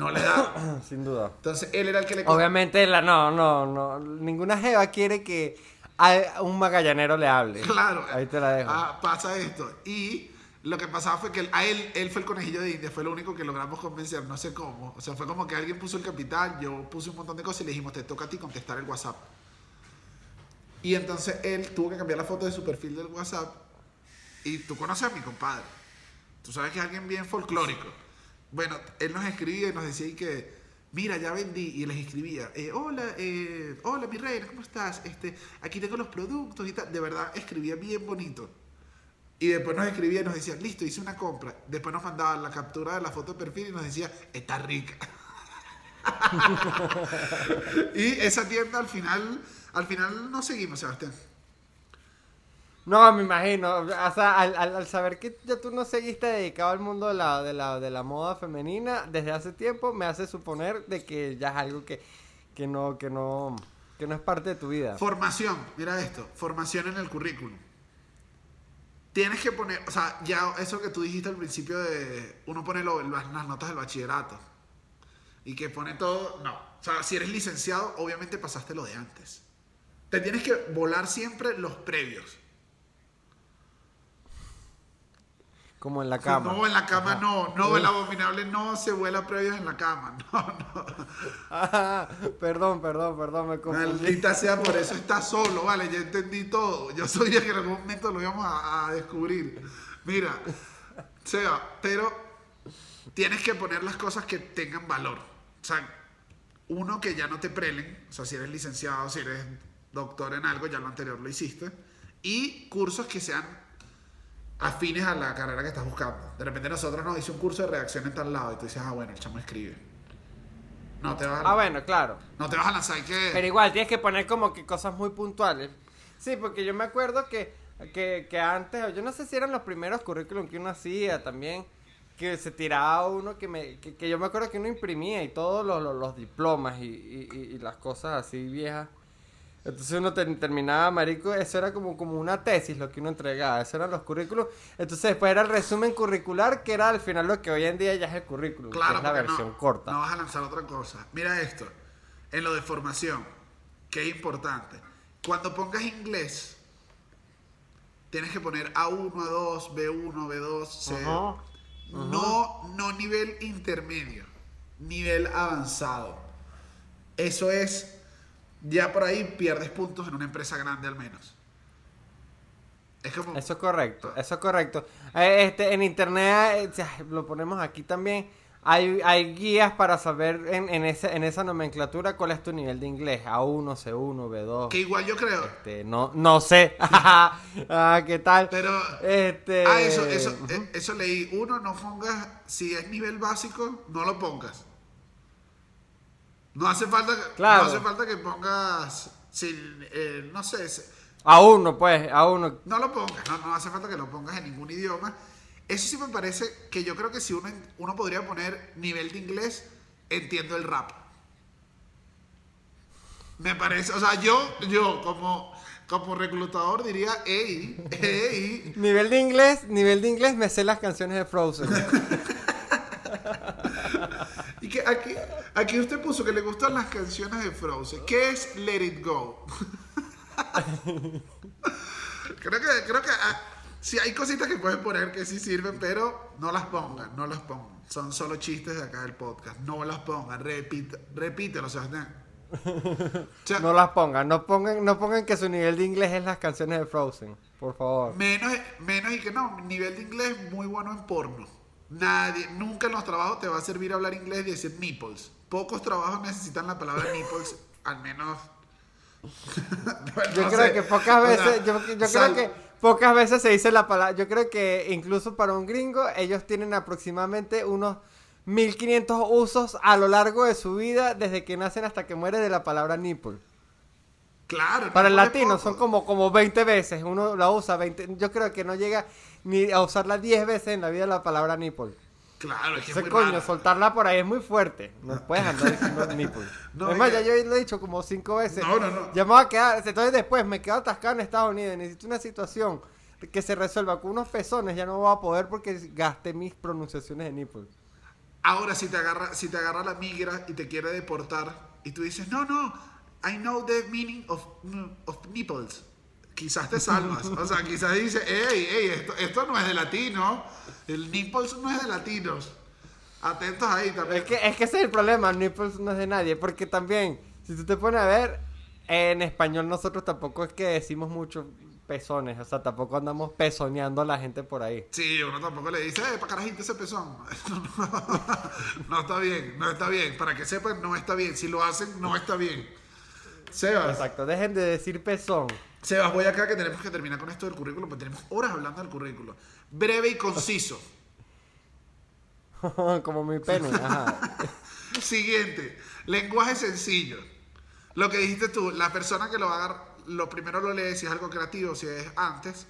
No le da. Sin duda. Entonces él era el que le Obviamente, la, no, no, no. Ninguna jeva quiere que a un magallanero le hable. Claro. Ahí te la dejo. Ah, pasa esto. Y lo que pasaba fue que él- a él, él fue el conejillo de India, fue lo único que logramos convencer, no sé cómo. O sea, fue como que alguien puso el capital, yo puse un montón de cosas y le dijimos, te toca a ti contestar el WhatsApp. Y entonces él tuvo que cambiar la foto de su perfil del WhatsApp. Y tú conoces a mi compadre. Tú sabes que es alguien bien folclórico. Bueno, él nos escribía y nos decía que, mira, ya vendí. Y les escribía, eh, hola, eh, hola, mi reina, ¿cómo estás? Este, aquí tengo los productos y tal. De verdad, escribía bien bonito. Y después nos escribía y nos decía, listo, hice una compra. Después nos mandaba la captura de la foto de perfil y nos decía, está rica. y esa tienda al final, al final no seguimos, Sebastián. No, me imagino. O sea, al, al- al saber que ya tú no seguiste dedicado al mundo de la, de, la, de la moda femenina desde hace tiempo, me hace suponer de que ya es algo que, que no, que no, que no es parte de tu vida. Formación, mira esto, formación en el currículum. Tienes que poner, o sea, ya eso que tú dijiste al principio de, uno pone lo- las, notas del bachillerato y que pone todo, no. O sea, si eres licenciado, obviamente pasaste lo de antes. Te tienes que volar siempre los previos. Como en la cama. No, en la cama no, no, el abominable no se vuela previos en la cama, no, no. Ah, perdón, perdón, perdón, me confundí. Maldita sea, por eso está solo, vale, ya entendí todo. Yo sabía que en algún momento lo íbamos a, a descubrir. Mira, Seba, pero tienes que poner las cosas que tengan valor. O sea, uno que ya no te prelen, o sea, si eres licenciado, si eres doctor en algo, ya lo anterior lo hiciste. Y cursos que sean afines a la carrera que estás buscando. De repente nosotros nos hice un curso de redacción en tal lado y tú dices, ah, bueno, el chamo escribe. No te vas a, Ah, bueno, claro. no te vas a lanzar que... Pero igual tienes que poner como que cosas muy puntuales. Sí, porque yo me acuerdo que, que, que antes, yo no sé si eran los primeros currículum que uno hacía también, que se tiraba uno que me, que, que yo me acuerdo que uno imprimía y todos los, los, los diplomas y, y- y las cosas así viejas. Entonces uno ter- terminaba, marico, eso era como, como una tesis lo que uno entregaba, eso eran los currículums. Entonces después era el resumen curricular, que era al final lo que hoy en día ya es el currículum, Claro, que es la versión no, corta. No vas a lanzar otra cosa. Mira esto. En lo de formación, que es importante. Cuando pongas inglés, tienes que poner A1, A2, B1, B2, C. No, no nivel intermedio, nivel avanzado. Eso es, ya por ahí pierdes puntos en una empresa grande al menos. Es como... Eso es correcto, eso es correcto. Eh, Este, en internet, eh, lo ponemos aquí también, hay, hay guías para saber en, en, ese, en esa nomenclatura cuál es tu nivel de inglés. A1, C1, B2. Que igual yo creo. Este, no, no sé. ah, ¿qué tal? Pero. Este, Ah, eso, eso, eh, eso leí. Uno, no pongas. Si es nivel básico, no lo pongas. No hace falta, Claro. no hace falta que pongas. Sin, eh, no sé. se- A1, pues, A1. No lo pongas. No, no hace falta que lo pongas en ningún idioma. Eso sí me parece que yo creo que si uno, uno podría poner nivel de inglés, entiendo el rap. Me parece, o sea, yo, yo como como reclutador diría, ey, ey. Nivel de inglés, nivel de inglés, me sé las canciones de Frozen. que aquí, aquí usted puso que le gustan las canciones de Frozen. ¿Qué es Let It Go? creo que, creo que ah, sí hay cositas que pueden poner que sí sirven, pero no las pongan, no las pongan. Son solo chistes de acá del podcast. No las pongan, repite, repítelo, Sebastián. no las pongan, no pongan, no pongan que su nivel de inglés es las canciones de Frozen, por favor. Menos, menos y que no, nivel de inglés muy bueno en porno. Nadie, nunca en los trabajos te va a servir hablar inglés y decir nipples. Pocos trabajos necesitan la palabra nipples, al menos. yo creo que pocas veces, yo, creo que pocas veces se dice la palabra. Yo creo que incluso para un gringo, ellos tienen aproximadamente unos 1500 usos a lo largo de su vida, desde que nacen hasta que muere de la palabra nipple. Claro. Para el latino son como, como 20 veces. Uno la usa 20. Yo creo que no llega ni a usarla 10 veces en la vida la palabra nipple. Claro, es que es coño, soltarla por ahí es muy fuerte. No puedes andar diciendo nipple. No, es más, ya yo lo he dicho como 5 veces. No, no, no. Ya me voy a quedar. Entonces después me quedo atascado en Estados Unidos. Necesito una situación que se resuelva con unos pezones. Ya no voy a poder porque gasté mis pronunciaciones de nipple. Ahora, si te agarra, si te agarra la migra y te quiere deportar y tú dices, no, no, I know the meaning of, of nipples. Quizás te salvas. o sea, quizás dice, hey, hey, esto, esto no es de latino. El nipples no es de latinos. Atentos ahí también. Es que, es que ese es el problema, nipples no es de nadie. Porque también, si tú te pones a ver, en español nosotros tampoco es que decimos mucho pezones. O sea, tampoco andamos pezoneando a la gente por ahí. Sí, uno tampoco le dice, eh, para carajito ese pezón. no, está bien, no está bien. Para que sepan, no está bien. Si lo hacen, no está bien. Sebas. Exacto, dejen de decir pezón. Sebas, voy acá que tenemos que terminar con esto del currículo, porque tenemos horas hablando del currículo. Breve y conciso. Como mi pene. Ajá. Siguiente, lenguaje sencillo. Lo que dijiste tú, la persona que lo va a agarrar lo primero lo lees si es algo creativo, si es antes,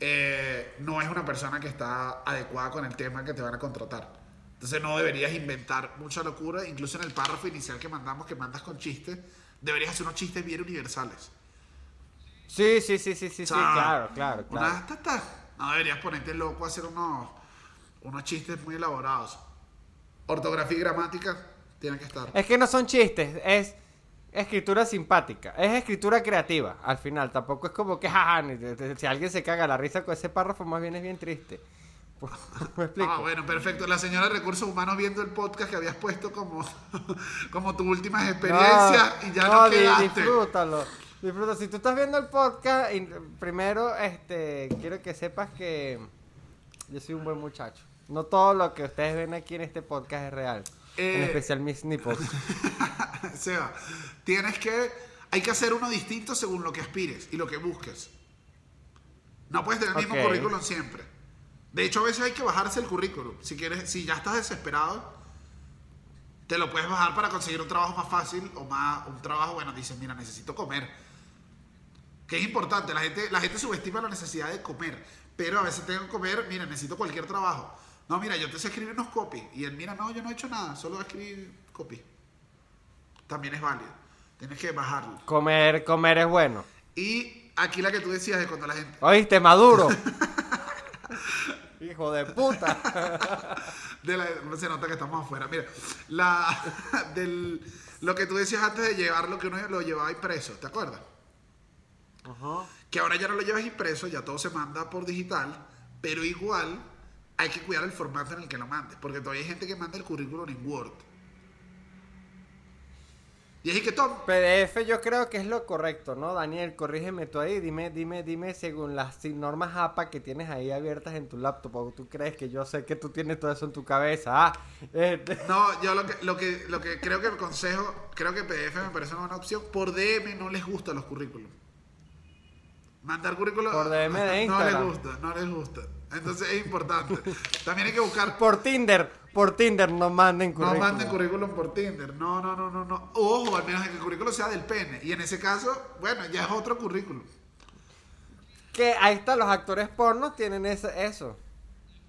eh, no es una persona que está adecuada con el tema que te van a contratar. Entonces no deberías inventar mucha locura, incluso en el párrafo inicial que mandamos, que mandas con chistes, deberías hacer unos chistes bien universales. Sí, sí, sí, sí, sí, sí, claro, claro, claro. No deberías ponerte loco a hacer unos, unos chistes muy elaborados. Ortografía y gramática tienen que estar. Es que no son chistes, es escritura simpática. Es escritura creativa, al final. Tampoco es como que, jaja, si alguien se caga la risa con ese párrafo, más bien es bien triste. ¿Me explico? Ah, bueno, perfecto. La señora de Recursos Humanos viendo el podcast que habías puesto como, como tus últimas experiencias y ya no, quedaste. disfrútalo. Disfruta. Si tú estás viendo el podcast, primero este, quiero que sepas que yo soy un buen muchacho. No todo lo que ustedes ven aquí en este podcast es real. en eh, especial mis nipples. Seba, tienes que. Hay que hacer uno distinto según lo que aspires y lo que busques. No puedes tener el mismo currículum siempre. De hecho, a veces hay que bajarse el currículum. Si quieres, si ya estás desesperado, te lo puedes bajar para conseguir un trabajo más fácil o más un trabajo, bueno, dices, mira, necesito comer. Que es importante, la gente, la gente subestima la necesidad de comer, pero a veces tengo que comer, mira, necesito cualquier trabajo. No, mira, yo te sé escribir unos copy. Y él, mira, no, yo no he hecho nada, solo escribir copy también es válido. Tienes que bajarlo. Comer, comer es bueno. Y aquí la que tú decías de cuando la gente. Oíste, maduro. Hijo de puta. se nota que estamos afuera. Mira, la, del, lo que tú decías antes de llevarlo, que uno lo llevaba impreso, ¿te acuerdas? Ajá. Que ahora ya no lo llevas impreso, ya todo se manda por digital, pero igual hay que cuidar el formato en el que lo mandes, porque todavía hay gente que manda el currículum en Word. Y es que todo. PDF yo creo que es lo correcto, ¿no? Daniel, corrígeme tú ahí, dime, dime, dime según las normas APA que tienes ahí abiertas en tu laptop, o tú crees que yo sé que tú tienes todo eso en tu cabeza. Ah, este. No, yo lo que, lo que, lo que creo que el consejo, creo que PDF me parece una buena opción. Por DM no les gustan los currículos. Mandar currículum. Por DM de Instagram. No les gusta, no les gusta. Entonces es importante. También hay que buscar. Por Tinder. Por Tinder no manden currículum. No manden currículum por Tinder. No, no, no, no, no. Ojo, al menos que el currículum sea del pene. Y en ese caso, bueno, ya es otro currículum. Que ahí está, los actores pornos tienen eso.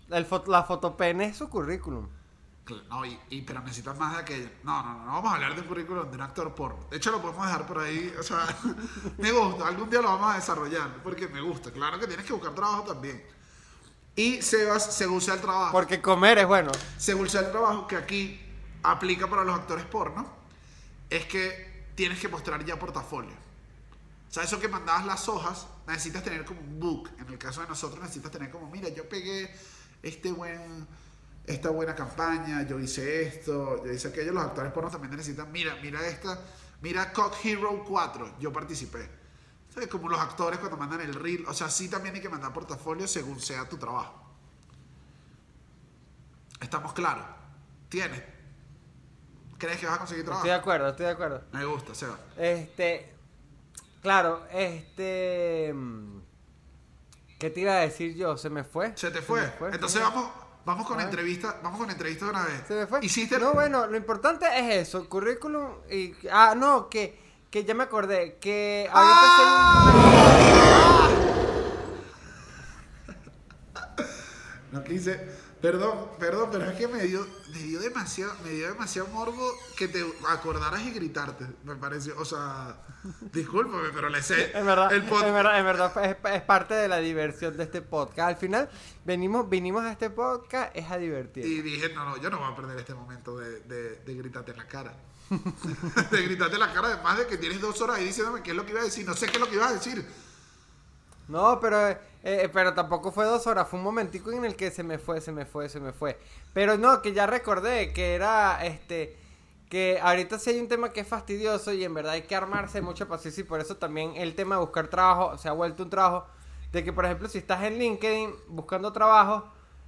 El la fotopene es su currículum. No, y, pero necesitas más de aquello. No, no, no, no vamos a hablar de un currículum de un actor porno. De hecho, lo podemos dejar por ahí. O sea, me gusta. Algún día lo vamos a desarrollar porque me gusta. Claro que tienes que buscar trabajo también. Y Sebas, según sea el trabajo. Porque comer es bueno. Según sea el trabajo que aquí aplica para los actores porno, es que tienes que mostrar ya portafolio. O sea, eso que mandabas las hojas, necesitas tener como un book. En el caso de nosotros necesitas tener como, mira, yo pegué este buen esta buena campaña, yo hice esto, yo hice aquello, los actores porno también necesitan, mira, mira esta, mira Cock Hero 4, yo participé. es como los actores cuando mandan el reel, o sea, sí también hay que mandar portafolio según sea tu trabajo. Estamos claros. Tienes. ¿Crees que vas a conseguir trabajo? Estoy de acuerdo, estoy de acuerdo. Me gusta, Seba. Este, claro, este... Mm, ¿Qué te iba a decir yo? ¿Se me fue? Se te fue. Entonces vamos, Vamos con entrevista, vamos con entrevista de una vez. Se me fue. No, bueno, lo importante es eso, currículum y ah, no, que que ya me acordé que ahorita ¡Ah! No quise Perdón, perdón, pero es que me dio, me dio demasiado, me dio demasiado morbo que te acordaras y gritarte, me pareció. O sea, discúlpame, pero le sé. En verdad, el en verdad, en verdad es, parte de la diversión de este podcast. Al final, venimos, vinimos a este podcast, es a divertir. Y dije, no, no, yo no voy a perder este momento de, de, de gritarte en la cara. de gritarte en la cara, además de que tienes dos horas ahí diciéndome qué es lo que iba a decir. No sé qué es lo que iba a decir. No, pero, eh, eh, pero tampoco fue dos horas, fue un momentico en el que se me fue, se me fue, se me fue. Pero no, que ya recordé que era, este, que ahorita sí hay un tema que es fastidioso y en verdad hay que armarse mucho paciencia y por eso también el tema de buscar trabajo se ha vuelto un trabajo de que, por ejemplo, si estás en LinkedIn buscando trabajo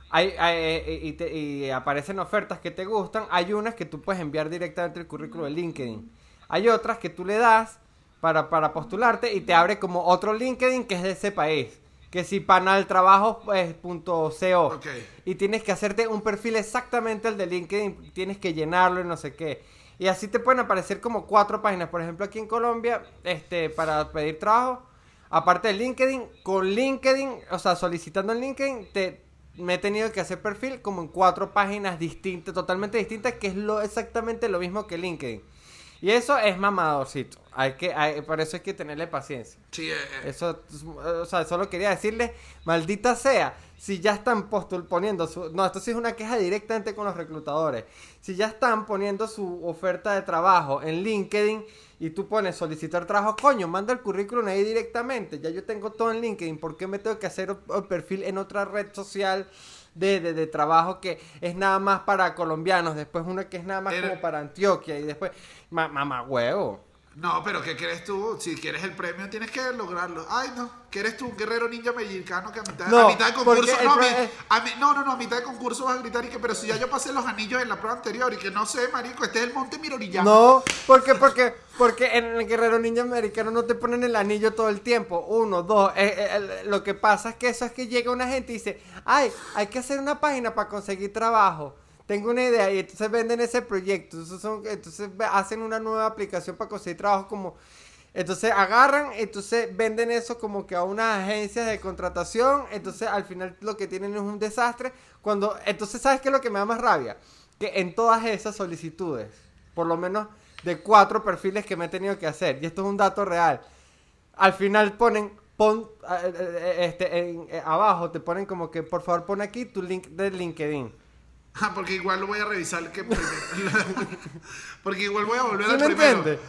hay, eh, y, te, y aparecen ofertas que te gustan, hay unas que tú puedes enviar directamente el currículo de LinkedIn. Hay otras que tú le das para, para postularte y te abre como otro LinkedIn que es de ese país. Que si panaltrabajo pues, punto .co. Y tienes que hacerte un perfil exactamente el de LinkedIn, tienes que llenarlo y no sé qué. Y así te pueden aparecer como cuatro páginas. Por ejemplo, aquí en Colombia, este, para pedir trabajo, aparte de LinkedIn, con LinkedIn, o sea, solicitando en LinkedIn, te, me he tenido que hacer perfil como en cuatro páginas distintas, totalmente distintas, que es lo exactamente lo mismo que LinkedIn. Y eso es mamadorcito. Hay que, hay, por eso hay que tenerle paciencia. Sí, eh, eh. Eso, o sea, solo quería decirle, maldita sea, si ya están poniendo su... No, esto sí es una queja directamente con los reclutadores. Si ya están poniendo su oferta de trabajo en LinkedIn y tú pones solicitar trabajo, coño, manda el currículum ahí directamente. Ya yo tengo todo en LinkedIn. ¿Por qué me tengo que hacer el perfil en otra red social? de, de, trabajo que es nada más para colombianos, después una que es nada más como para Antioquia y después, mamá huevo. No, pero ¿qué quieres tú? Si quieres el premio, tienes que lograrlo. Ay, no. ¿Qué eres tú? Un guerrero ninja mexicano que a mitad, a mitad de concurso. No, no, no, no, a mitad de concurso vas a gritar y que, pero si ya yo pasé los anillos en la prueba anterior y que no sé, marico, este es el monte Mirorillano. No, porque, porque, porque en el guerrero ninja americano no te ponen el anillo todo el tiempo. Uno, dos. Eh, eh, lo que pasa es que eso es que llega una gente y dice, ay, hay que hacer una página para conseguir trabajo tengo una idea y entonces venden ese proyecto, entonces, hacen una nueva aplicación para conseguir trabajo como... Entonces agarran, entonces venden eso como que a unas agencias de contratación, entonces al final lo que tienen es un desastre. Cuando, entonces, ¿sabes qué es lo que me da más rabia? Que en todas esas solicitudes, por lo menos de cuatro perfiles que me he tenido que hacer, y esto es un dato real, al final ponen, pon, eh, eh, este, en, eh, abajo te ponen como que por favor pon aquí tu link de LinkedIn. Ah, porque igual lo voy a revisar que porque igual voy a volver ¿Sí al me primero. Entiende?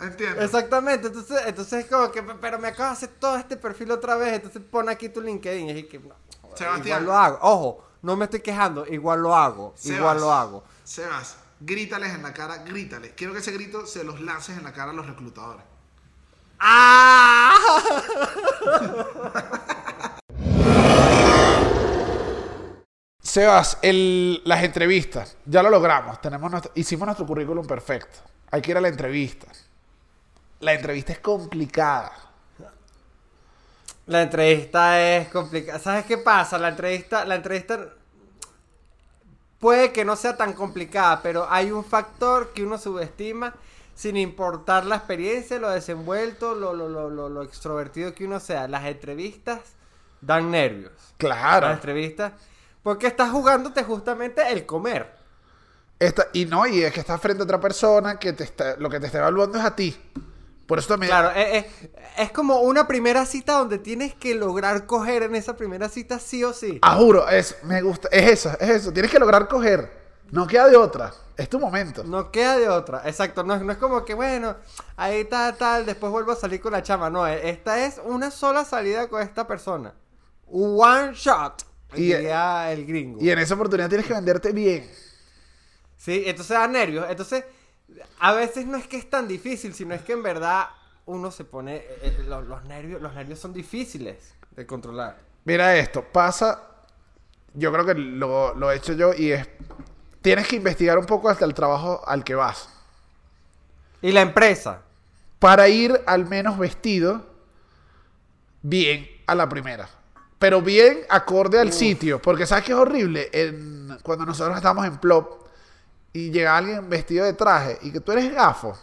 Entiendo. Exactamente, entonces, entonces es como que, pero me acabo de hacer todo este perfil otra vez, entonces pon aquí tu LinkedIn y que, igual lo hago. Ojo, no me estoy quejando, igual lo hago, igual lo hago. Sebas, grítales en la cara, grítales. Quiero que ese grito se los lances en la cara a los reclutadores. ¡Ah! Sebas, las entrevistas, ya lo logramos. Tenemos hicimos nuestro currículum perfecto. Hay que ir a la entrevista. La entrevista es complicada. La entrevista es complicada. ¿Sabes qué pasa? La entrevista, la entrevista puede que no sea tan complicada, pero hay un factor que uno subestima sin importar la experiencia, lo desenvuelto, lo, lo, lo, lo, extrovertido que uno sea. Las entrevistas dan nervios. Claro. Las entrevistas porque estás jugándote justamente el comer. Esta, y no, y es que estás frente a otra persona que te está, lo que te está evaluando es a ti. Por eso también. Claro, es, es- es como una primera cita donde tienes que lograr coger en esa primera cita sí o sí. Ah, juro, es, me gusta, es eso, es eso. Tienes que lograr coger. No queda de otra. Es tu momento. No queda de otra, exacto. No, no es como que, bueno, ahí tal, tal, después vuelvo a salir con la chama. No, e- esta es una sola salida con esta persona. One shot, Y- diría el gringo. Y en esa oportunidad tienes que venderte bien. Sí, entonces da nervios. Entonces, a veces no es que es tan difícil, sino es que en verdad uno se pone. eh, eh, lo- los, nervios, los nervios son difíciles de controlar. Mira esto, pasa. Yo creo que lo, lo he hecho yo y es. Tienes que investigar un poco hasta el trabajo al que vas. Y la empresa. Para ir al menos vestido bien a la primera. Pero bien acorde al sitio. Porque sabes que es horrible. En- cuando nosotros estamos en Plop y llega alguien vestido de traje y que tú eres gafo.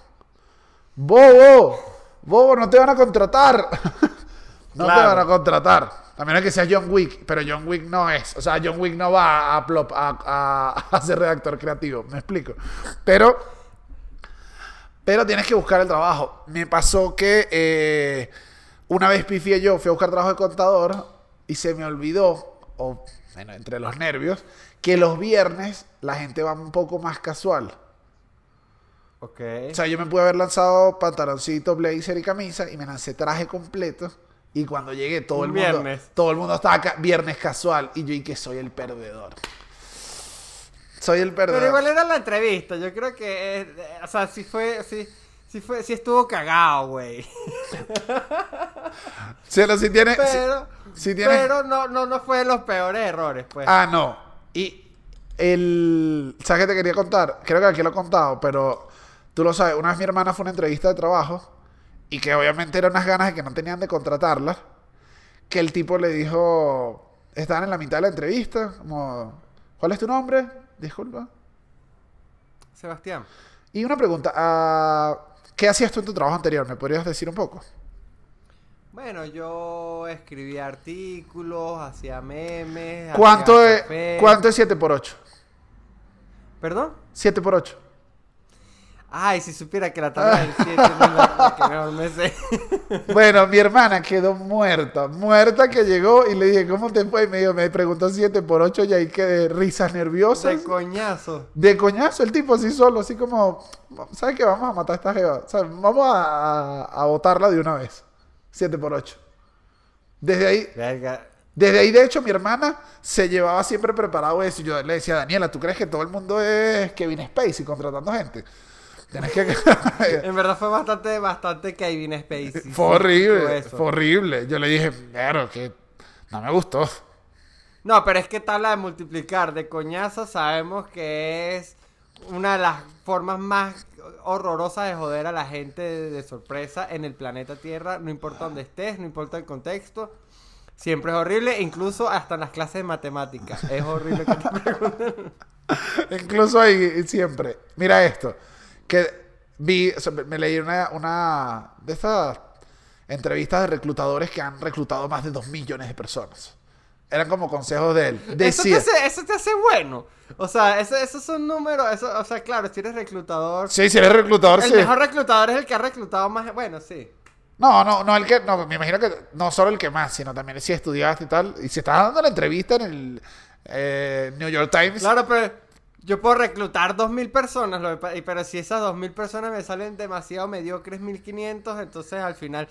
Bobo, bobo, no te van a contratar. no te van a contratar. A menos que seas John Wick, pero John Wick no es. O sea, John Wick no va a Plop a, a- a ser redactor creativo. Me explico. Pero pero tienes que buscar el trabajo. Me pasó que eh, una vez pifié yo, fui a buscar trabajo de contador y se me olvidó, o bueno, entre los nervios, que los viernes la gente va un poco más casual. Ok. O sea, yo me pude haber lanzado pantaloncito, blazer y camisa y me lancé traje completo. Y cuando llegué, todo el mundo, viernes. todo el mundo estaba acá, viernes casual. Y yo, y que soy el perdedor. Soy el perdedor. Pero igual era la entrevista. Yo creo que. eh, o sea, sí fue. Sí, sí fue. Sí estuvo cagado, güey. Sí, no, sí tiene, Pero. sí Pero no, no, no fue de los peores errores, pues. Ah, no. Y el. ¿Sabes qué te quería contar? Creo que aquí lo he contado, pero tú lo sabes. Una vez mi hermana fue a una entrevista de trabajo y que obviamente eran unas ganas de que no tenían de contratarla. Que el tipo le dijo. Estaban en la mitad de la entrevista. Como. ¿Cuál es tu nombre? Disculpa. Sebastián. Y una pregunta. ah, ¿Qué hacías tú en tu trabajo anterior? ¿Me podrías decir un poco? Bueno, yo escribía artículos, hacía memes. ¿Cuánto hacía es, café. ¿cuánto es 7 por 8? ¿Perdón? 7 por 8. Ay, si supiera que la tabla del 7 no es la, la que mejor me sé. Bueno, mi hermana quedó muerta, muerta que llegó y le dije, ¿cómo te fue? Y me, dijo, me preguntó 7 por 8 y ahí quedé risas nerviosas. De coñazo. De coñazo, el tipo así solo, así como, ¿sabes qué? Vamos a matar a esta jeva. O sea, vamos a, a, a botarla de una vez. 7 por 8. Desde ahí, Verga. desde ahí, de hecho, mi hermana se llevaba siempre preparado eso. Y yo le decía, Daniela, ¿tú crees que todo el mundo es Kevin Spacey contratando gente? Tienes que... En verdad fue bastante, bastante Kevin Spacey. Fue horrible, fue horrible. Yo le dije, claro, que no me gustó. No, pero es que tabla de multiplicar de coñazo sabemos que es una de las formas más horrorosas de joder a la gente de, sorpresa en el planeta Tierra. No importa dónde estés, no importa el contexto. Siempre es horrible, incluso hasta en las clases de matemáticas. Es horrible que te pregunten. Incluso ahí siempre. Mira esto. Que vi, me leí una, una de estas entrevistas de reclutadores que han reclutado más de 2 millones de personas. Eran como consejos de él. Eso te, Decía, hace, eso te hace bueno. O sea, eso- esos son números. Eso, o sea, claro, si eres reclutador. sí, si eres reclutador, el sí. mejor reclutador es el que ha reclutado más. Bueno, sí. No, no, no, el que, no, me imagino que no solo el que más, sino también si estudiaste y tal. Y si estás dando la entrevista en el eh, New York Times, Claro, pero yo puedo reclutar 2.000 personas, pero si esas 2.000 personas me salen demasiado mediocres 1.500, entonces al final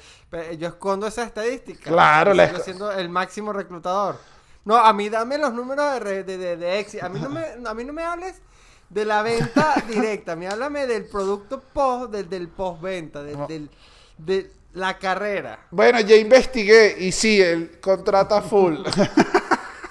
yo escondo esa estadística. Claro, la esco- siendo el máximo reclutador. No, a mí dame los números de, de, de, de éxito. A mí, no me, a mí no me hables de la venta directa, a mí háblame del producto post, del, del postventa, del, No. del, de la carrera. bueno, ya investigué y sí, él contrata full.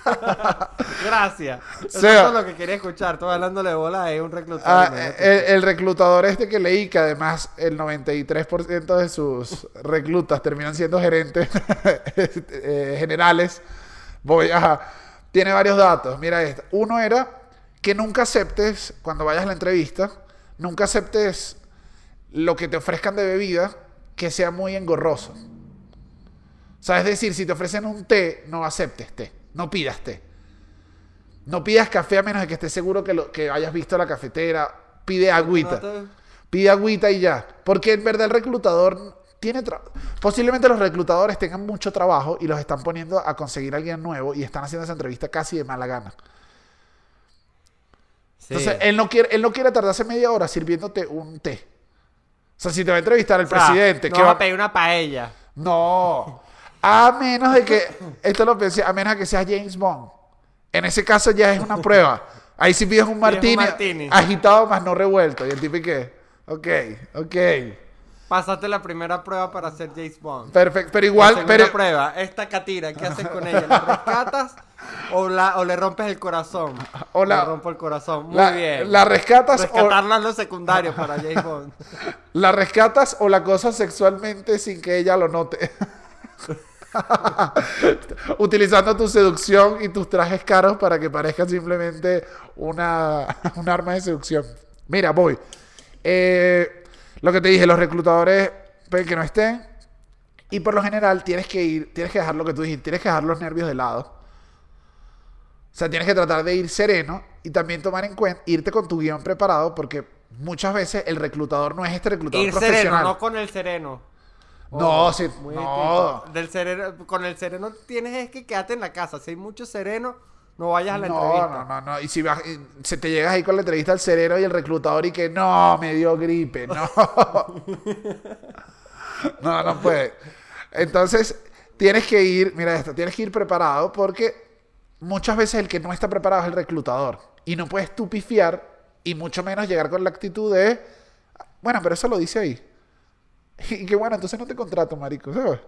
Gracias. Eso Sea- es lo que quería escuchar. Estoy hablándole de bola a un reclutador. Ah, imagínate. el, el reclutador este que leí, que además el 93% de sus reclutas terminan siendo gerentes eh, generales, voy a... Tiene varios datos. Mira esto. Uno era que nunca aceptes, cuando vayas a la entrevista, nunca aceptes lo que te ofrezcan de bebida que sea muy engorroso. O sea, es decir, si te ofrecen un té, no aceptes té. No pidas té. No pidas café a menos de que estés seguro que, lo, que hayas visto la cafetera. Pide agüita. Pide agüita y ya. Porque en verdad el reclutador tiene posiblemente los reclutadores tengan mucho trabajo y los están poniendo a conseguir a alguien nuevo y están haciendo esa entrevista casi de mala gana. Entonces, él no, quiere, él no quiere tardarse media hora sirviéndote un té. O sea, si te va a entrevistar el presidente... No que va a pedir una paella. No. A menos de que... Esto lo pensé. A menos de que sea James Bond. En ese caso ya es una prueba. Ahí sí pides un martini, agitado más no revuelto. Y el tipo qué. Ok, ok. Pasaste la primera prueba para ser James Bond. Perfecto, pero igual. La pero... prueba, esta catira, ¿qué haces con ella? ¿La rescatas o, la, o le rompes el corazón? O la, le rompo el corazón. Muy bien. La rescatas Rescatarla o... lo secundario para James Bond. ¿La rescatas o la cosa sexualmente sin que ella lo note? Utilizando tu seducción y tus trajes caros para que parezcan simplemente una, un arma de seducción. Mira, voy. Eh lo que te dije, los reclutadores pueden que no estén. Y por lo general tienes que ir, tienes que dejar lo que tú dijiste, tienes que dejar los nervios de lado. O sea, tienes que tratar de ir sereno y también tomar en cuenta, irte con tu guion preparado porque muchas veces el reclutador no es este reclutador ir Sereno, no con el sereno. No, oh, sí, no. Del sereno, con el sereno tienes es que quedarte en la casa. Si hay mucho sereno, no vayas a la entrevista. No, no, no. Y si vas, se te llegas ahí con la entrevista al cerebro y el reclutador y que no, me dio gripe. No. no, no puede. Entonces, tienes que ir, mira esto, tienes que ir preparado porque muchas veces el que no está preparado es el reclutador. Y no puedes tú pifiar y mucho menos llegar con la actitud de, bueno, pero eso lo dice ahí. Y que bueno, entonces no te contrato, marico, ¿sabes?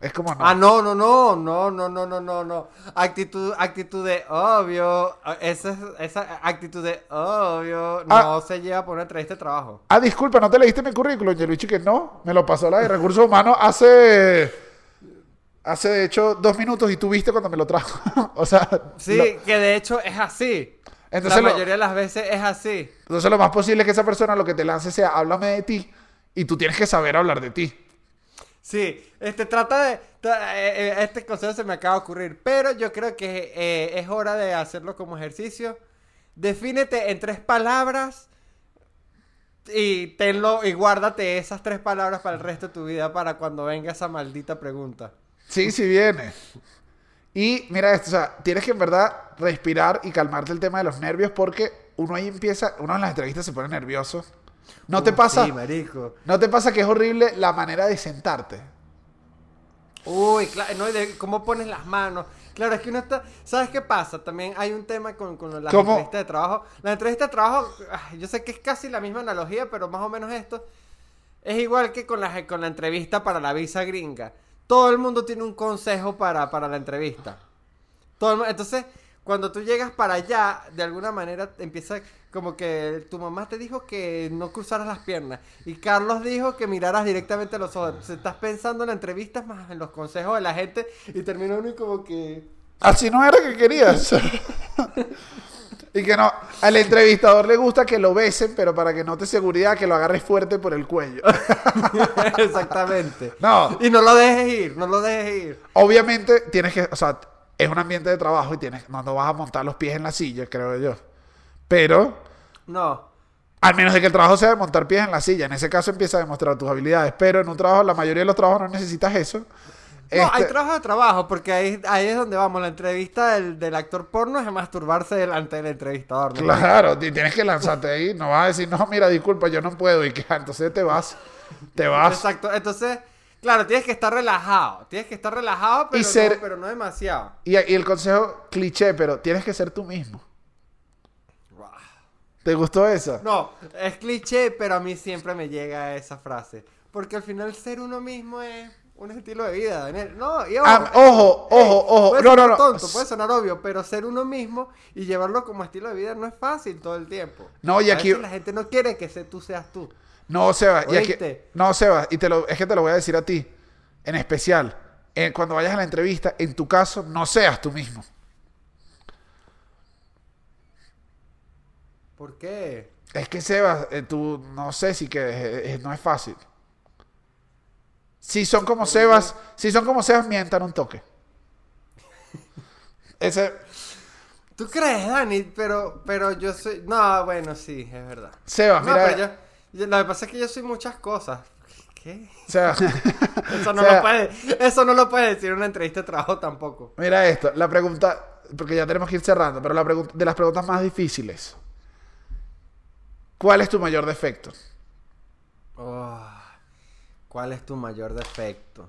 Es como no. Ah, no, no, no, no, no, no, no, no, no. Actitud, actitud de obvio. Esa, esa actitud de obvio no ah. se lleva por una entrevista de trabajo. Ah, disculpa, ¿no te leíste mi currículum, Yeluichi? Que no, me lo pasó la de recursos humanos hace... Hace de hecho dos minutos y tú viste cuando me lo trajo. o sea... Sí, que de hecho es así. Entonces la mayoría de las veces es así. Entonces lo más posible es que esa persona lo que te lance sea háblame de ti y tú tienes que saber hablar de ti. Sí, este trata de. Eh, eh, este consejo se me acaba de ocurrir. Pero yo creo que eh, es hora de hacerlo como ejercicio. Defínete en tres palabras. Y tenlo y guárdate esas tres palabras para el resto de tu vida para cuando venga esa maldita pregunta. Sí, sí viene. Y mira esto, o sea, tienes que en verdad respirar y calmarte el tema de los nervios porque uno ahí empieza, uno en las entrevistas se pone nervioso ¿No te pasa? ¿No te pasa que es horrible la manera de sentarte? Uy, claro, no, cómo pones las manos. Claro, es que uno está. ¿Sabes qué pasa? También hay un tema con, con las entrevistas de trabajo. La entrevista de trabajo, yo sé que es casi la misma analogía, pero más o menos esto. Es igual que con la, con la entrevista para la visa gringa. Todo el mundo tiene un consejo para, para la entrevista. Todo entonces, cuando tú llegas para allá, de alguna manera empieza como que tu mamá te dijo que no cruzaras las piernas y Carlos dijo que miraras directamente a los ojos. estás pensando en las entrevistas más en los consejos de la gente y terminó uno y como que... Así no era que querías. y que no, al entrevistador le gusta que lo besen, pero para que note seguridad que lo agarres fuerte por el cuello. Exactamente. No. Y no lo dejes ir, no lo dejes ir. Obviamente tienes que, o sea, es un ambiente de trabajo y tienes, no, no vas a montar los pies en la silla, creo yo. Pero. No. Al menos de que el trabajo sea de montar pies en la silla. En ese caso empieza a demostrar tus habilidades. Pero en un trabajo, la mayoría de los trabajos no necesitas eso. No, hay este trabajo de trabajo, porque ahí, ahí es donde vamos. La entrevista del, actor porno es masturbarse delante del entrevistador. Claro, tienes que lanzarte ahí. No vas a decir, no, mira, disculpa, yo no puedo. Y que entonces te vas. Te vas. Exacto. Entonces, Claro, tienes que estar relajado. Tienes que estar relajado, pero, no, pero no demasiado. Y, y, el consejo cliché, pero tienes que ser tú mismo. ¿Te gustó eso? No, es cliché, pero a mí siempre me llega esa frase. Porque al final ser uno mismo es un estilo de vida, Daniel. No, y ojo, ah, ojo, ojo, ojo. Puede no, no, no. tonto, puede sonar obvio, pero ser uno mismo y llevarlo como estilo de vida no es fácil todo el tiempo. No, y aquí... la gente no quiere que tú seas tú. No, Seba, y aquí, no, Seba, y te lo, es que te lo voy a decir a ti, en especial, eh, cuando vayas a la entrevista, en tu caso, no seas tú mismo. ¿Por qué? Es que Seba, eh, tú no sé si que no es fácil. Si son como Sebas, si son como Sebas, mientan un toque. Ese, ¿Tú crees, Dani? Pero, pero yo soy. No, bueno, sí, es verdad. Seba, No, mira. pero yo- lo que pasa es que yo soy muchas cosas. ¿Qué? Seba, Eso no, O sea- lo puede, eso no lo puede decir en una entrevista de trabajo tampoco. mira esto. La pregunta, porque ya tenemos que ir cerrando, pero la pregunta, de las preguntas más difíciles. ¿Cuál es tu mayor defecto? Oh, ¿Cuál es tu mayor defecto?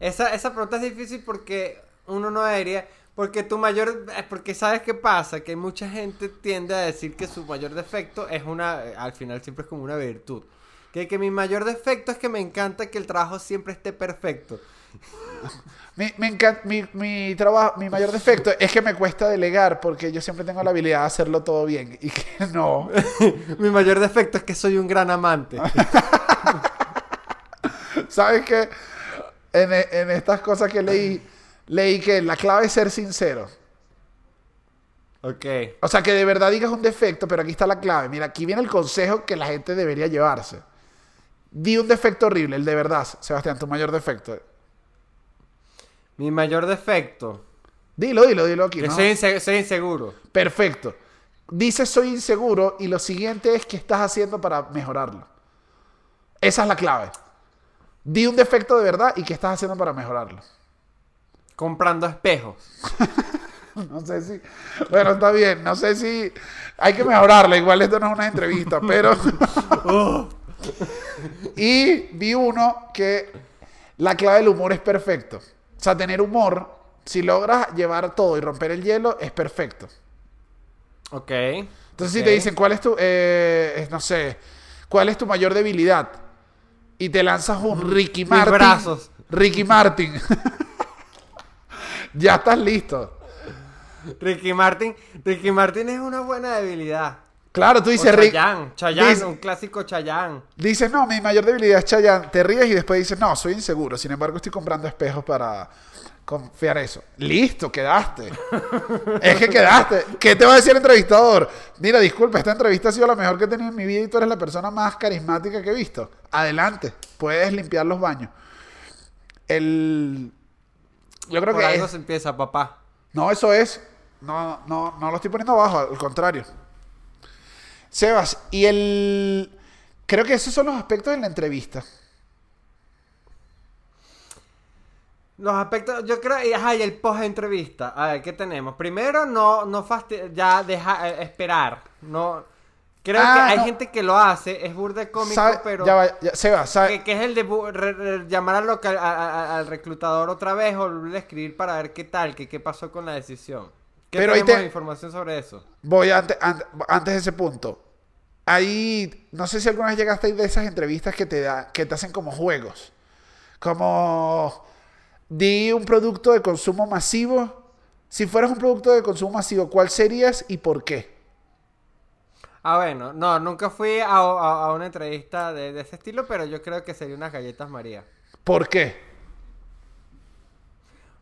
Esa, esa pregunta es difícil porque uno no debería. Porque tu mayor. eh, Porque sabes qué pasa, que mucha gente tiende a decir que su mayor defecto es una. eh, Al final siempre es como una virtud. Que, que mi mayor defecto es que me encanta que el trabajo siempre esté perfecto. Mi, me encanta, mi, mi trabajo, mi mayor defecto es que me cuesta delegar porque yo siempre tengo la habilidad de hacerlo todo bien y que no. mi mayor defecto es que soy un gran amante. ¿Sabes qué? En, e- en estas cosas que leí, leí que la clave es ser sincero. ok. O sea, que de verdad digas un defecto, pero aquí está la clave. Mira, aquí viene el consejo que la gente debería llevarse. Di un defecto horrible, el de verdad, Sebastián, tu mayor defecto. Mi mayor defecto. Dilo, dilo, dilo aquí. Que ¿no? soy, inse- soy inseguro. Perfecto. Dices soy inseguro y lo siguiente es qué estás haciendo para mejorarlo. Esa es la clave. Di un defecto de verdad y qué estás haciendo para mejorarlo. Comprando espejos. No sé si. Bueno, está bien. No sé si. Hay que mejorarla. Igual esto no es una entrevista, pero. y vi uno que la clave del humor es perfecto. O sea, tener humor, si logras llevar todo y romper el hielo, es perfecto. Ok. Entonces, si Ok. te dicen, ¿cuál es tu. eh, no sé. ¿Cuál es tu mayor debilidad? Y te lanzas un Ricky Mis Martin. brazos. Ricky Martin. ya estás listo. Ricky Martin. Ricky Martin es una buena debilidad. Claro, tú dices Rick. Chayanne. Chayanne, dice- un clásico Chayanne. Dices, no, mi mayor debilidad es Chayanne. Te ríes y después dices, no, soy inseguro. Sin embargo, estoy comprando espejos para confiar eso. Listo, quedaste. es que quedaste. ¿Qué te va a decir el entrevistador? Mira, disculpa, esta entrevista ha sido la mejor que he tenido en mi vida y tú eres la persona más carismática que he visto. Adelante, puedes limpiar los baños. El... Yo creo Por que... algo es- se empieza, papá. No, eso es. No, no, no lo estoy poniendo abajo, al contrario. Sebas, y el. Creo que esos son los aspectos de la entrevista. Los aspectos, yo creo, y, ajá, y el post entrevista. A ver, ¿qué tenemos? Primero, no, no fasti- ya deja eh, esperar. No, creo Ah, que hay no. gente que lo hace, es burde cómico, ¿Sabe- pero Ya va, ya- Sebas, ¿sabe? que, que es el de bu- re- re- llamar al, local- a- a- al reclutador otra vez o escribir para ver qué tal, que qué pasó con la decisión. ¿Qué Pero tenemos te- información sobre eso? Voy ante- an- antes de ese punto. Ahí, no sé si alguna vez llegaste a ir de esas entrevistas que te, da, que te hacen como juegos. Como, di un producto de consumo masivo. Si fueras un producto de consumo masivo, ¿cuál serías y por qué? Ah, bueno, no, nunca fui a, a- a una entrevista de, de ese estilo, pero yo creo que sería unas galletas María. ¿Por qué?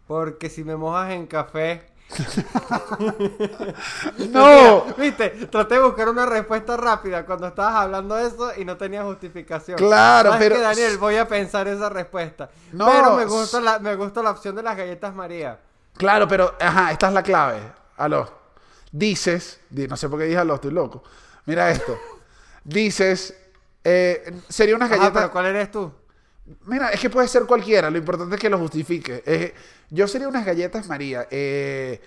Porque si me mojas en café. ¡No! Viste, traté de buscar una respuesta rápida cuando estabas hablando de eso y no tenía justificación. Claro, ¿Sabes pero- qué, Daniel, voy a pensar esa respuesta. No, Pero me gusta, la, me gusta la opción de las galletas María. Claro, pero, ajá, esta es la clave. Aló. Dices, di- no sé por qué dije aló, estoy loco. Mira esto. Dices, eh, sería unas galletas. pero ¿cuál eres tú? Mira, es que puede ser cualquiera, lo importante es que lo justifique. Eh, yo sería unas galletas María. eh,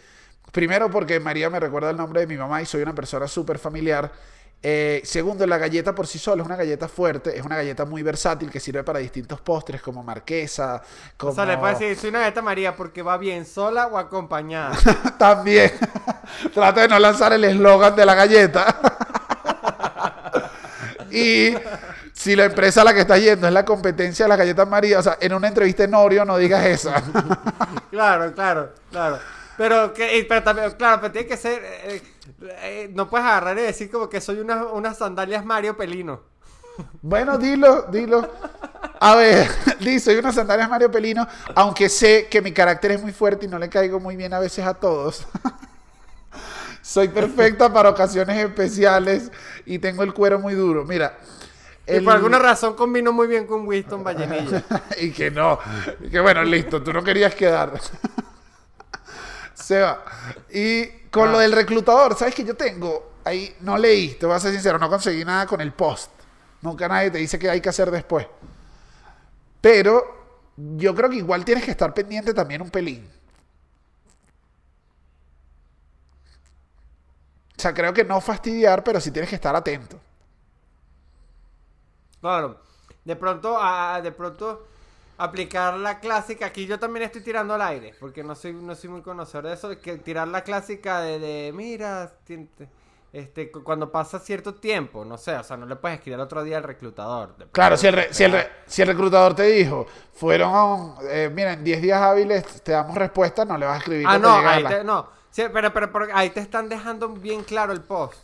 primero porque María me recuerda el nombre de mi mamá y soy una persona súper familiar. Eh, segundo, la galleta por sí sola es una galleta fuerte, es una galleta muy versátil que sirve para distintos postres como marquesa, como... O sea, le puedes decir, soy una galleta María porque va bien sola o acompañada. También. Trata de no lanzar el eslogan de la galleta. y si la empresa a la que estás yendo es la competencia de las galletas María, o sea, en una entrevista en Oreo no digas esa. Claro, claro, claro. Pero, que, pero también, claro, pero tiene que ser. eh, eh, no puedes agarrar y decir como que soy una- unas sandalias Mario Pelino. bueno, dilo, dilo. A ver, di, soy una sandalias Mario Pelino, aunque sé que mi carácter es muy fuerte y no le caigo muy bien a veces a todos. soy perfecta para ocasiones especiales y tengo el cuero muy duro. Mira. Y el- por alguna razón combino muy bien con Winston Vallenilla. y que no. Y que bueno, listo, tú no querías quedar. Seba. Y Con lo del reclutador, ¿sabes que yo tengo? Ahí no leí, te voy a ser sincero, no conseguí nada con el post. Nunca nadie te dice qué hay que hacer después. Pero yo creo que igual tienes que estar pendiente también un pelín. Sea, creo que no fastidiar, pero sí tienes que estar atento. Claro. De pronto, a, de pronto aplicar la clásica. Aquí yo también estoy tirando al aire, porque no soy, no soy muy conocedor de eso. Que tirar la clásica de, de mira, este, cuando pasa cierto tiempo, no sé, o sea, no le puedes escribir otro día al reclutador. Claro, si el, si, el si el, reclutador te dijo, fueron, eh, mira, en 10 días hábiles te damos respuesta, no le vas a escribir. Ah, no, ahí te, no. Pero, pero, ahí te están dejando bien claro el post.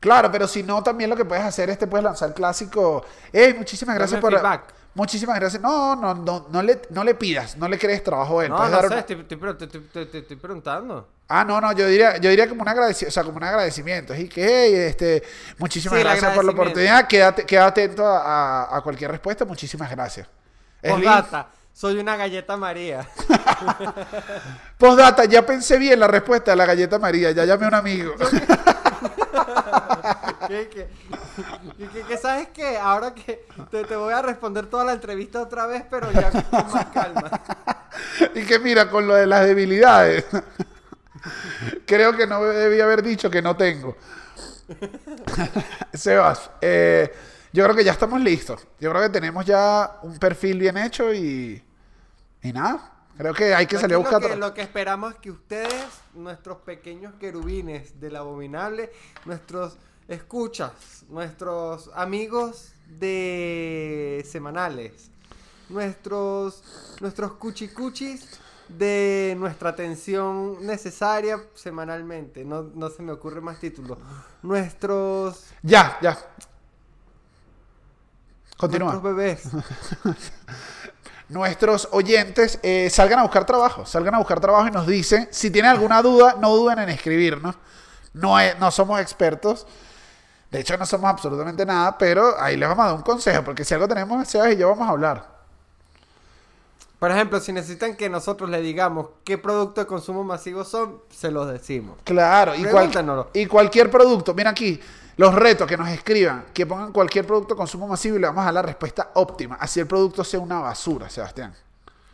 Claro, pero si no, también lo que puedes hacer es te puedes lanzar clásico. Hey, muchísimas gracias por. Feedback. Muchísimas gracias. No, no, no, no le, no le pidas, no le crees trabajo a él. No, no sé, estoy, estoy, preguntando. Ah, no, no, yo diría, yo diría como un agradecimiento, o sea, como un agradecimiento. Y que, hey, este, muchísimas gracias por la oportunidad. Quédate, queda atento a, a, cualquier respuesta. Muchísimas gracias. Postdata, soy una galleta María. Postdata, ya pensé bien la respuesta de la galleta María. Ya llamé a un amigo. ¿Qué, sabes qué? Ahora que te, te, voy a responder toda la entrevista otra vez, pero ya con más calma. Y que mira, con lo de las debilidades. Creo que no debía haber dicho que no tengo. Sebas, eh, yo creo que ya estamos listos. Yo creo que tenemos ya un perfil bien hecho y, y nada. Creo que hay que salir a buscar. Lo que, lo que esperamos es que ustedes, nuestros pequeños querubines del abominable, nuestros escuchas, nuestros amigos de semanales, nuestros, nuestros cuchicuchis de nuestra atención necesaria semanalmente. No, no se me ocurre más título. Nuestros. Ya, ya. Continúa. Nuestros bebés. Nuestros oyentes eh, salgan a buscar trabajo. Salgan a buscar trabajo y nos dicen. Si tienen alguna duda, no duden en escribirnos. No, no somos expertos. De hecho, no somos absolutamente nada, pero ahí les vamos a dar un consejo, porque si algo tenemos, Sebas y yo vamos a hablar. Por ejemplo, si necesitan que nosotros le digamos qué producto de consumo masivo son, se los decimos. Claro, y, y cualquier producto, mira aquí, los retos que nos escriban, que pongan cualquier producto de consumo masivo y le vamos a dar la respuesta óptima. Así el producto sea una basura, Sebastián.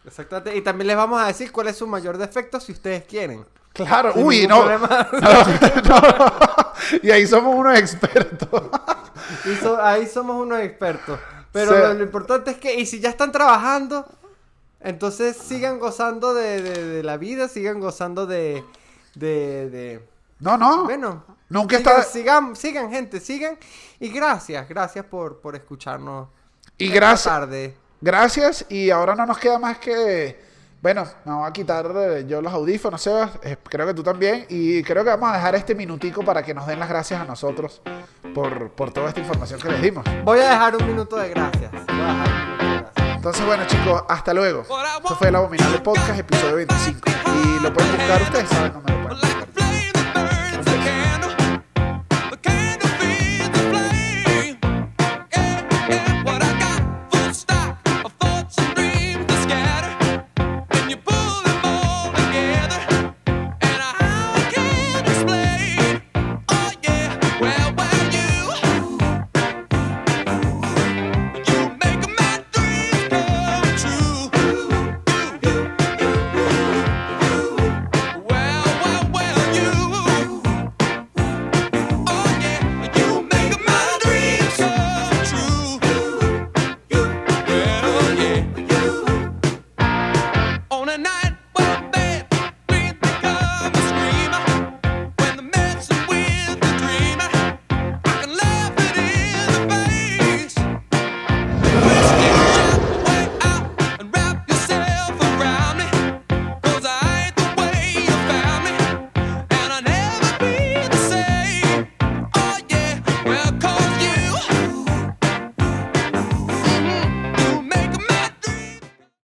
Exactamente, y también les vamos a decir cuál es su mayor defecto si ustedes quieren. Claro, uy, no, Y ahí somos unos expertos. ahí somos unos expertos. Pero lo, importante es que, y si ya están trabajando, entonces sigan gozando de, la vida, sigan gozando de, de, No, no. Bueno. Nunca sigan, está... sigan, sigan, gente, sigan. Y gracias, gracias por, por escucharnos. Y gracias. Gracias. Y ahora no nos queda más que bueno, me voy a quitar eh, yo los audífonos, Sebas. Eh, creo que tú también. Y creo que vamos a dejar este minutico para que nos den las gracias a nosotros por, por toda esta información que les dimos. Voy a dejar un minuto de gracias. Entonces, bueno, chicos, hasta luego. Esto fue el Abominable Podcast, episodio 25. Y lo pueden buscar ustedes, ¿saben? No me lo pueden.